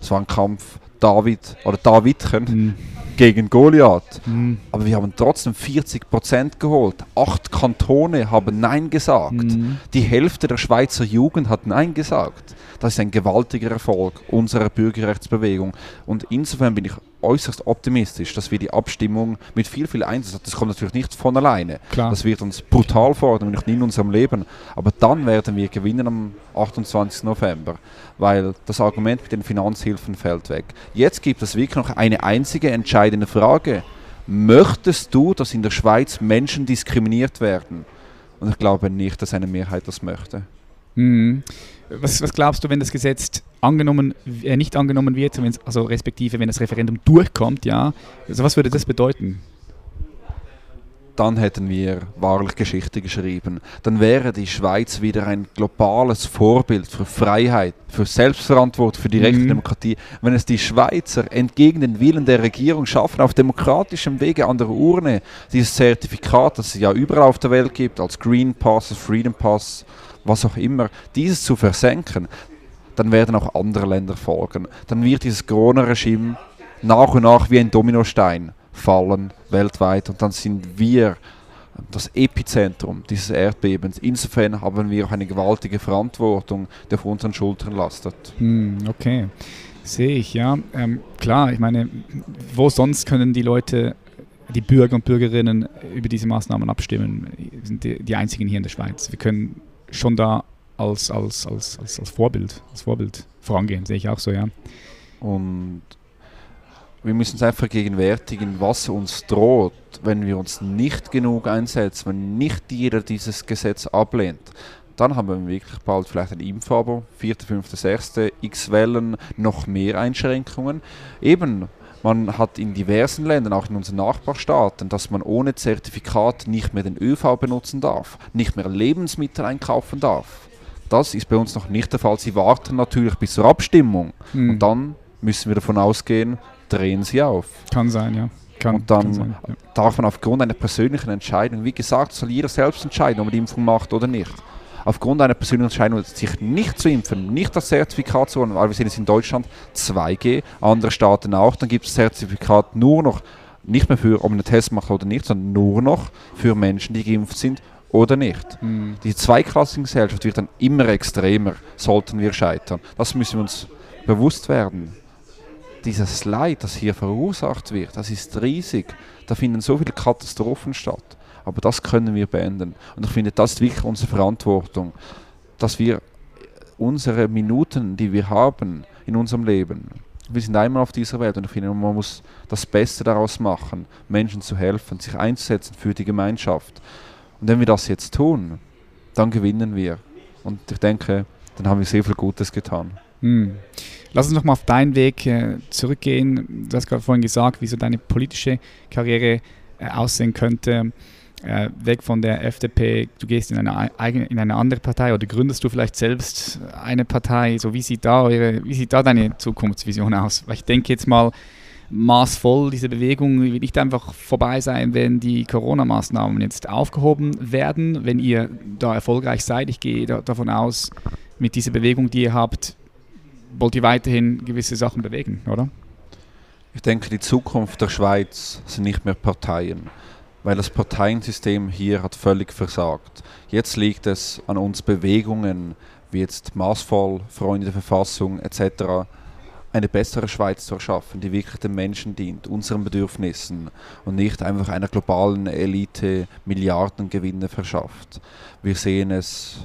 es war ein Kampf David oder Davidchen mhm. gegen Goliath. Mhm. Aber wir haben trotzdem 40 Prozent geholt. Acht Kantone haben Nein gesagt. Mhm. Die Hälfte der Schweizer Jugend hat Nein gesagt. Das ist ein gewaltiger Erfolg unserer Bürgerrechtsbewegung. Und insofern bin ich äußerst optimistisch, dass wir die Abstimmung mit viel, viel Einsatz, das kommt natürlich nicht von alleine. Klar. Das wird uns brutal fordern, noch nie in unserem Leben. Aber dann werden wir gewinnen am 28. November, weil das Argument mit den Finanzhilfen fällt weg. Jetzt gibt es wirklich noch eine einzige entscheidende Frage. Möchtest du, dass in der Schweiz Menschen diskriminiert werden? Und ich glaube nicht, dass eine Mehrheit das möchte. Mhm. Was, was, glaubst du, wenn das Gesetz angenommen, äh, nicht angenommen wird, also respektive wenn das Referendum durchkommt, ja, also was würde das bedeuten? Dann hätten wir wahrlich Geschichte geschrieben. Dann wäre die Schweiz wieder ein globales Vorbild für Freiheit, für Selbstverantwortung, für direkte mhm. Demokratie. Wenn es die Schweizer entgegen den Willen der Regierung schaffen, auf demokratischem Wege an der Urne dieses Zertifikat, das es ja überall auf der Welt gibt, als Green Pass, Freedom Pass, was auch immer, dieses zu versenken, dann werden auch andere Länder folgen. Dann wird dieses Corona-Regime nach und nach wie ein Dominostein fallen weltweit und dann sind wir das Epizentrum dieses Erdbebens. Insofern haben wir auch eine gewaltige Verantwortung, die auf unseren Schultern lastet. Hm, okay, sehe ich, ja. Ähm, klar, ich meine, wo sonst können die Leute, die Bürger und Bürgerinnen über diese Maßnahmen abstimmen? Wir sind die, die einzigen hier in der Schweiz. Wir können schon da als, als, als, als, als Vorbild, als Vorbild vorangehen, sehe ich auch so, ja. Und wir müssen uns einfach vergegenwärtigen, was uns droht, wenn wir uns nicht genug einsetzen, wenn nicht jeder dieses Gesetz ablehnt. Dann haben wir wirklich bald vielleicht ein Impfabo, 4., 5., 6., x Wellen, noch mehr Einschränkungen. Eben, man hat in diversen Ländern, auch in unseren Nachbarstaaten, dass man ohne Zertifikat nicht mehr den ÖV benutzen darf, nicht mehr Lebensmittel einkaufen darf. Das ist bei uns noch nicht der Fall. Sie warten natürlich bis zur Abstimmung mhm. und dann müssen wir davon ausgehen, drehen sie auf. Kann sein, ja. Kann, und dann sein, ja. darf man aufgrund einer persönlichen Entscheidung, wie gesagt, soll jeder selbst entscheiden, ob man die Impfung macht oder nicht aufgrund einer persönlichen Entscheidung sich nicht zu impfen, nicht das Zertifikat zu holen, weil wir sehen es in Deutschland 2G, andere Staaten auch, dann gibt es das Zertifikat nur noch, nicht mehr für, ob man einen Test macht oder nicht, sondern nur noch für Menschen, die geimpft sind oder nicht. Mhm. Die zweiklassige Gesellschaft wird dann immer extremer, sollten wir scheitern. Das müssen wir uns bewusst werden. Dieses Leid, das hier verursacht wird, das ist riesig. Da finden so viele Katastrophen statt. Aber das können wir beenden. Und ich finde, das ist wirklich unsere Verantwortung, dass wir unsere Minuten, die wir haben in unserem Leben, wir sind einmal auf dieser Welt und ich finde, man muss das Beste daraus machen, Menschen zu helfen, sich einzusetzen für die Gemeinschaft. Und wenn wir das jetzt tun, dann gewinnen wir. Und ich denke, dann haben wir sehr viel Gutes getan. Hm. Lass uns nochmal auf deinen Weg äh, zurückgehen. Du hast gerade vorhin gesagt, wie so deine politische Karriere äh, aussehen könnte äh, weg von der FDP, du gehst in eine, eigene, in eine andere Partei oder gründest du vielleicht selbst eine Partei? So wie sieht da eure, wie sieht da deine Zukunftsvision aus? Weil ich denke jetzt mal maßvoll, diese Bewegung wird nicht einfach vorbei sein, wenn die Corona-Maßnahmen jetzt aufgehoben werden, wenn ihr da erfolgreich seid. Ich gehe da, davon aus, mit dieser Bewegung, die ihr habt, wollt ihr weiterhin gewisse Sachen bewegen, oder? Ich denke, die Zukunft der Schweiz sind nicht mehr Parteien weil das Parteiensystem hier hat völlig versagt. Jetzt liegt es an uns Bewegungen, wie jetzt maßvoll, Freunde der Verfassung etc., eine bessere Schweiz zu erschaffen, die wirklich den Menschen dient, unseren Bedürfnissen und nicht einfach einer globalen Elite Milliardengewinne verschafft. Wir sehen es,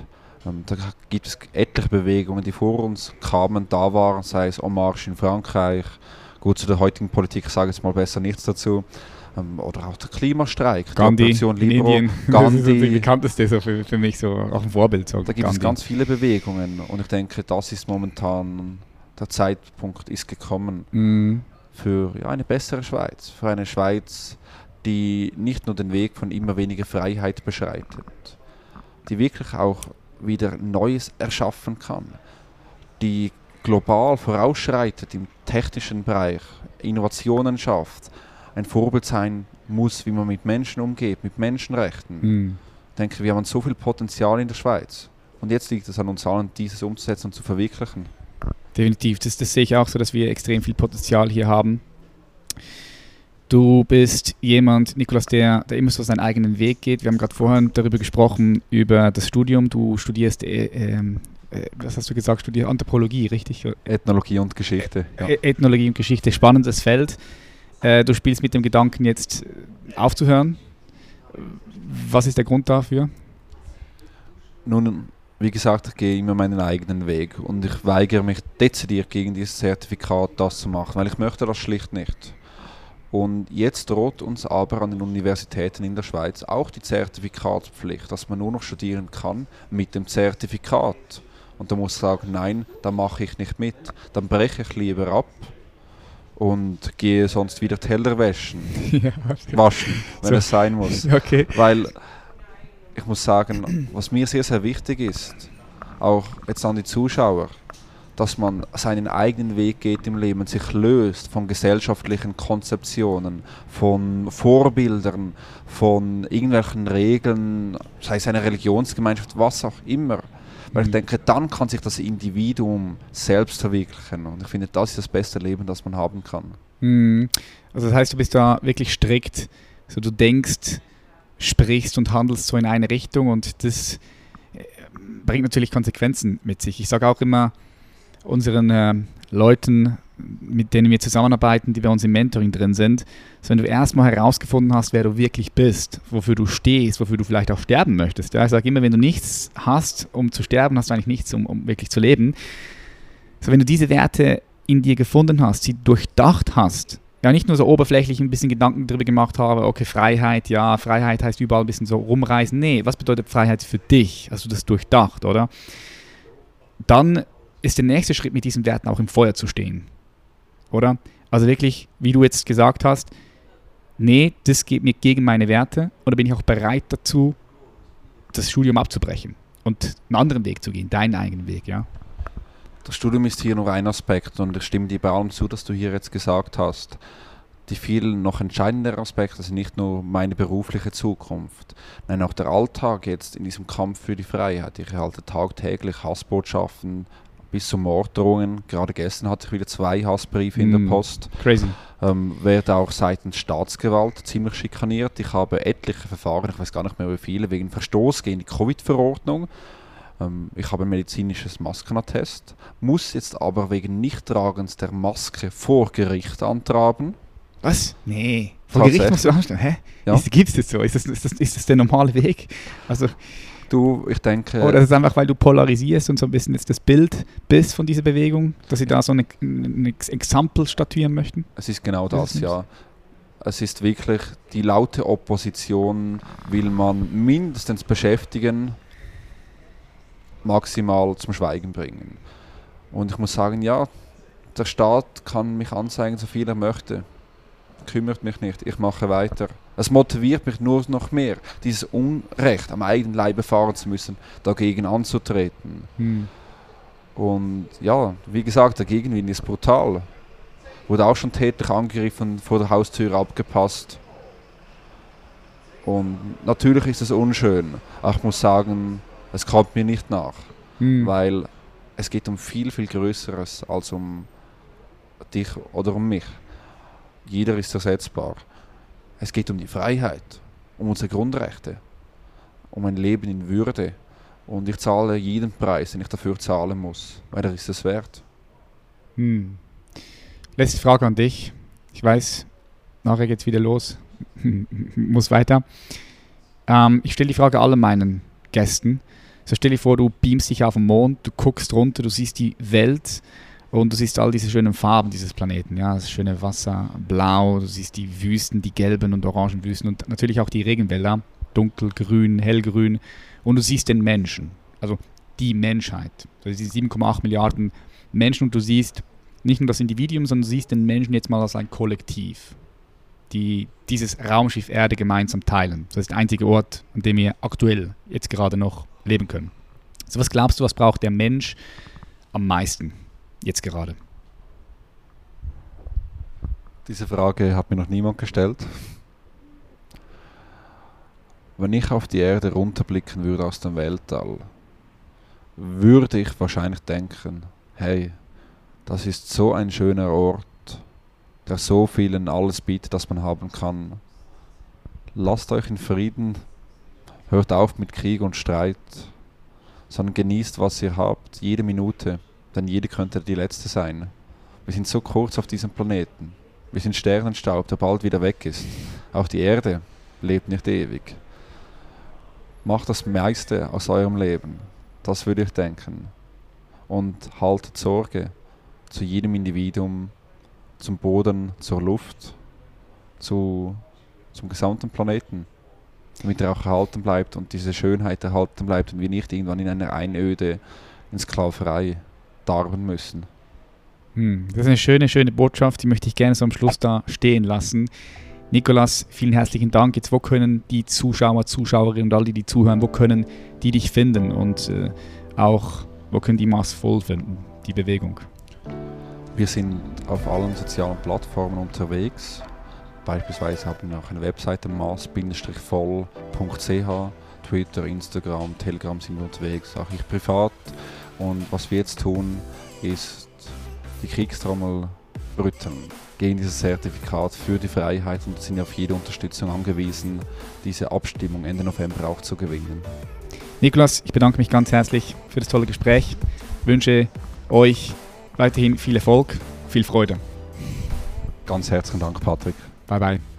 ähm, da gibt es etliche Bewegungen, die vor uns kamen, da waren, sei es En Marche in Frankreich, gut zu der heutigen Politik sage ich jetzt mal besser nichts dazu, oder auch der Klimastreik, Gandhi, die Operation Libero, Indien. Gandhi. Das ist die bekannteste so für, für mich, so auch ein Vorbild. So da gibt Gandhi. es ganz viele Bewegungen und ich denke, das ist momentan, der Zeitpunkt ist gekommen mm. für ja, eine bessere Schweiz, für eine Schweiz, die nicht nur den Weg von immer weniger Freiheit beschreitet, die wirklich auch wieder Neues erschaffen kann, die global vorausschreitet im technischen Bereich, Innovationen schafft, ein Vorbild sein muss, wie man mit Menschen umgeht, mit Menschenrechten. Hm. Ich denke, wir haben so viel Potenzial in der Schweiz. Und jetzt liegt es an uns allen, dieses umzusetzen und zu verwirklichen. Definitiv, das, das sehe ich auch so, dass wir extrem viel Potenzial hier haben. Du bist jemand, Nikolas, der, der immer so seinen eigenen Weg geht. Wir haben gerade vorhin darüber gesprochen, über das Studium. Du studierst, äh, ähm, äh, was hast du gesagt, studierst Anthropologie, richtig? Ethnologie und Geschichte. Ja. Ethnologie und Geschichte, spannendes Feld. Äh, du spielst mit dem Gedanken, jetzt aufzuhören. Was ist der Grund dafür? Nun, wie gesagt, ich gehe immer meinen eigenen Weg und ich weigere mich dezidiert gegen dieses Zertifikat das zu machen, weil ich möchte das schlicht nicht. Und jetzt droht uns aber an den Universitäten in der Schweiz auch die Zertifikatspflicht, dass man nur noch studieren kann mit dem Zertifikat. Und da muss ich sagen, nein, da mache ich nicht mit. Dann breche ich lieber ab und gehe sonst wieder Teller waschen, ja, waschen, wenn So. es sein muss. okay. Weil ich muss sagen, was mir sehr, sehr wichtig ist, auch jetzt an die Zuschauer, dass man seinen eigenen Weg geht im Leben, sich löst von gesellschaftlichen Konzeptionen, von Vorbildern, von irgendwelchen Regeln, sei es eine Religionsgemeinschaft, was auch immer. Weil ich Mhm. denke, dann kann sich das Individuum selbst verwirklichen. Und ich finde, das ist das beste Leben, das man haben kann. Mhm. Also das heißt, du bist da wirklich strikt. So du denkst, sprichst und handelst so in eine Richtung und das äh, bringt natürlich Konsequenzen mit sich. Ich sage auch immer unseren äh, Leuten, mit denen wir zusammenarbeiten, die bei uns im Mentoring drin sind, so wenn du erstmal herausgefunden hast, wer du wirklich bist, wofür du stehst, wofür du vielleicht auch sterben möchtest. Ja? Ich sage immer, wenn du nichts hast, um zu sterben, hast du eigentlich nichts, um, um wirklich zu leben. So, wenn du diese Werte in dir gefunden hast, sie durchdacht hast, ja, nicht nur so oberflächlich ein bisschen Gedanken darüber gemacht habe, okay, Freiheit, ja, Freiheit heißt überall ein bisschen so rumreisen. Nee, was bedeutet Freiheit für dich? Hast du das durchdacht, oder? Dann ist der nächste Schritt, mit diesen Werten auch im Feuer zu stehen. Oder? Also wirklich, wie du jetzt gesagt hast, nee, das geht mir gegen meine Werte oder bin ich auch bereit dazu, das Studium abzubrechen und einen anderen Weg zu gehen, deinen eigenen Weg, ja? Das Studium ist hier nur ein Aspekt und ich stimme dir bei allem zu, dass du hier jetzt gesagt hast. Die viel noch entscheidenderen Aspekte sind nicht nur meine berufliche Zukunft, nein auch der Alltag jetzt in diesem Kampf für die Freiheit. Ich erhalte tagtäglich Hassbotschaften bis zu Morddrohungen. Gerade gestern hatte ich wieder zwei Hassbriefe in Mm. der Post. Crazy. Ähm, werde auch seitens Staatsgewalt ziemlich schikaniert. Ich habe etliche Verfahren, ich weiß gar nicht mehr wie viele, wegen Verstoß gegen die Covid-Verordnung. Ähm, ich habe ein medizinisches Maskenattest, muss jetzt aber wegen Nichttragens der Maske vor Gericht antragen. Was? Nee. Vor Gericht musst du anstellen. Hä? Ja. Gibt es das so? Ist das, ist, das, ist das der normale Weg? Also, Du, ich denke, oder ist es einfach, weil du polarisierst und so ein bisschen jetzt das Bild bist von dieser Bewegung, dass sie da so eine, ein Exempel statuieren möchten? es ist genau Das das, ist ja. Es ist wirklich, die laute Opposition will man mindestens beschäftigen, maximal zum Schweigen bringen. Und ich muss sagen, ja, der Staat kann mich anzeigen, so viel er möchte. Kümmert mich nicht, ich mache weiter. Es motiviert mich nur noch mehr, dieses Unrecht am eigenen Leib erfahren zu müssen, dagegen anzutreten. Hm. Und ja, wie gesagt, der Gegenwind ist brutal. Wurde auch schon tätlich angegriffen, vor der Haustür abgepasst. Und natürlich ist es unschön. Aber ich muss sagen, es kommt mir nicht nach. Hm. Weil es geht um viel, viel Größeres als um dich oder um mich. Jeder ist ersetzbar. Es geht um die Freiheit, um unsere Grundrechte, um ein Leben in Würde. Und ich zahle jeden Preis, den ich dafür zahlen muss, weil er ist es wert. Hm. Letzte Frage an dich. Ich weiß, nachher geht's wieder los. Muss weiter. Ähm, ich stelle die Frage allen meinen Gästen. So stell dir vor, du beamst dich auf den Mond, du guckst runter, du siehst die Welt und du siehst all diese schönen Farben dieses Planeten. Ja, das schöne Wasser, blau, du siehst die Wüsten, die gelben und orangen Wüsten und natürlich auch die Regenwälder, dunkelgrün, hellgrün. Und du siehst den Menschen, also die Menschheit. Also die 7,8 Milliarden Menschen und du siehst nicht nur das Individuum, sondern du siehst den Menschen jetzt mal als ein Kollektiv, die dieses Raumschiff Erde gemeinsam teilen. Das ist der einzige Ort, an dem wir aktuell jetzt gerade noch leben können. So was glaubst du, was braucht der Mensch am meisten? Jetzt gerade? Diese Frage hat mir noch niemand gestellt. Wenn ich auf die Erde runterblicken würde aus dem Weltall, würde ich wahrscheinlich denken, hey, das ist so ein schöner Ort, der so vielen alles bietet, das man haben kann. Lasst euch in Frieden, hört auf mit Krieg und Streit, sondern genießt, was ihr habt, jede Minute, denn jede könnte die letzte sein. Wir sind so kurz auf diesem Planeten. Wir sind Sternenstaub, der bald wieder weg ist. Auch die Erde lebt nicht ewig. Macht das meiste aus eurem Leben. Das würde ich denken. Und haltet Sorge zu jedem Individuum, zum Boden, zur Luft, zu, zum gesamten Planeten, damit er auch erhalten bleibt und diese Schönheit erhalten bleibt und wir nicht irgendwann in einer Einöde in Sklaverei darben müssen. Hm, das ist eine schöne, schöne Botschaft, die möchte ich gerne so am Schluss da stehen lassen. Nikolas, vielen herzlichen Dank. Jetzt, wo können die Zuschauer, Zuschauerinnen und all die, die zuhören, wo können die dich finden und äh, auch, wo können die Maß voll finden, die Bewegung? Wir sind auf allen sozialen Plattformen unterwegs. Beispielsweise haben wir auch eine Webseite maß-voll.ch, Twitter, Instagram, Telegram sind wir unterwegs, auch ich privat. Und was wir jetzt tun, ist die Kriegstrommel rütteln gegen dieses Zertifikat für die Freiheit und sind auf jede Unterstützung angewiesen, diese Abstimmung Ende November auch zu gewinnen. Nikolas, ich bedanke mich ganz herzlich für das tolle Gespräch. Ich wünsche euch weiterhin viel Erfolg, viel Freude. Ganz herzlichen Dank, Patrick. Bye bye.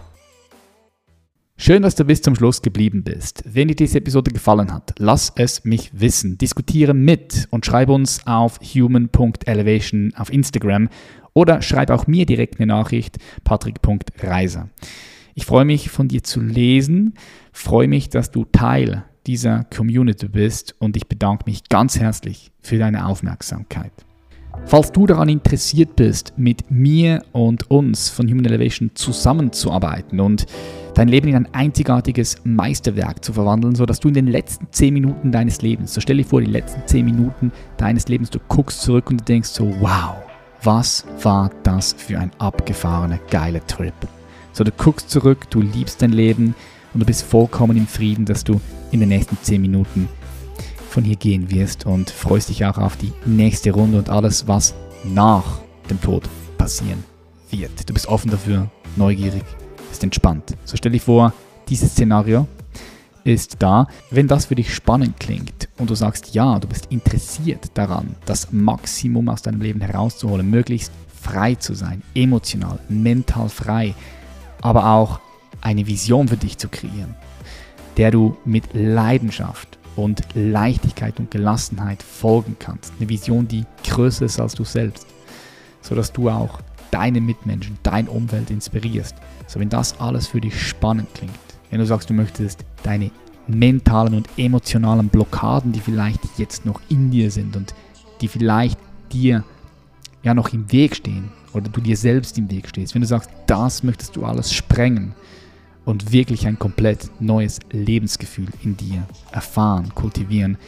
Schön, dass du bis zum Schluss geblieben bist. Wenn dir diese Episode gefallen hat, lass es mich wissen. Diskutiere mit und schreib uns auf human.elevation auf Instagram oder schreib auch mir direkt eine Nachricht, patrick.reiser. Ich freue mich von dir zu lesen, freue mich, dass du Teil dieser Community bist und ich bedanke mich ganz herzlich für deine Aufmerksamkeit. Falls du daran interessiert bist, mit mir und uns von Human Elevation zusammenzuarbeiten und dein Leben in ein einzigartiges Meisterwerk zu verwandeln, sodass du in den letzten 10 Minuten deines Lebens, so stell dir vor, die letzten 10 Minuten deines Lebens, du guckst zurück und du denkst so, wow, was war das für ein abgefahrener, geiler Trip. So, du guckst zurück, du liebst dein Leben und du bist vollkommen im Frieden, dass du in den nächsten 10 Minuten von hier gehen wirst und freust dich auch auf die nächste Runde und alles, was nach dem Tod passieren wird. Du bist offen dafür, neugierig, bist entspannt. So stell dich vor, dieses Szenario ist da. Wenn das für dich spannend klingt und du sagst, ja, du bist interessiert daran, das Maximum aus deinem Leben herauszuholen, möglichst frei zu sein, emotional, mental frei, aber auch eine Vision für dich zu kreieren, der du mit Leidenschaft und Leichtigkeit und Gelassenheit folgen kannst. Eine Vision, die größer ist als du selbst, sodass du auch deine Mitmenschen, dein Umfeld inspirierst. So, wenn das alles für dich spannend klingt, wenn du sagst, du möchtest deine mentalen und emotionalen Blockaden, die vielleicht jetzt noch in dir sind und die vielleicht dir ja noch im Weg stehen oder du dir selbst im Weg stehst, wenn du sagst, das möchtest du alles sprengen, und wirklich ein komplett neues Lebensgefühl in dir erfahren, kultivieren,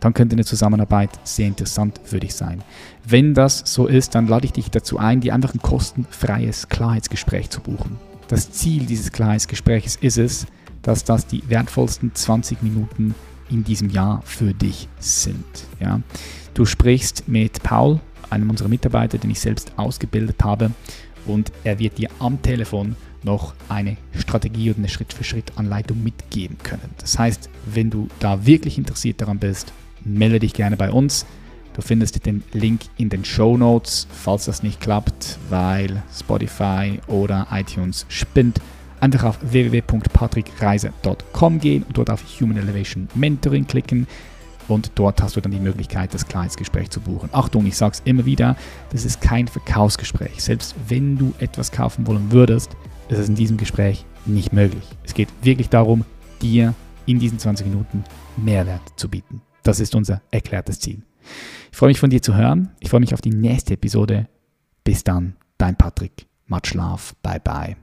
dann könnte eine Zusammenarbeit sehr interessant für dich sein. Wenn das so ist, dann lade ich dich dazu ein, dir einfach ein kostenfreies Klarheitsgespräch zu buchen. Das Ziel dieses Klarheitsgesprächs ist es, dass das die wertvollsten 20 Minuten in diesem Jahr für dich sind. Ja? Du sprichst mit Paul, einem unserer Mitarbeiter, den ich selbst ausgebildet habe, und er wird dir am Telefon noch eine Strategie oder eine Schritt-für-Schritt-Anleitung mitgeben können. Das heißt, wenn du da wirklich interessiert daran bist, melde dich gerne bei uns. Du findest den Link in den Show Notes, falls das nicht klappt, weil Spotify oder iTunes spinnt. Einfach auf www.patrickreise.com gehen und dort auf Human Elevation Mentoring klicken und dort hast du dann die Möglichkeit, das Clients-Gespräch zu buchen. Achtung, ich sage es immer wieder, das ist kein Verkaufsgespräch. Selbst wenn du etwas kaufen wollen würdest, ist es in diesem Gespräch nicht möglich. Es geht wirklich darum, dir in diesen 20 Minuten Mehrwert zu bieten. Das ist unser erklärtes Ziel. Ich freue mich von dir zu hören. Ich freue mich auf die nächste Episode. Bis dann, dein Patrick. Much love. Bye bye.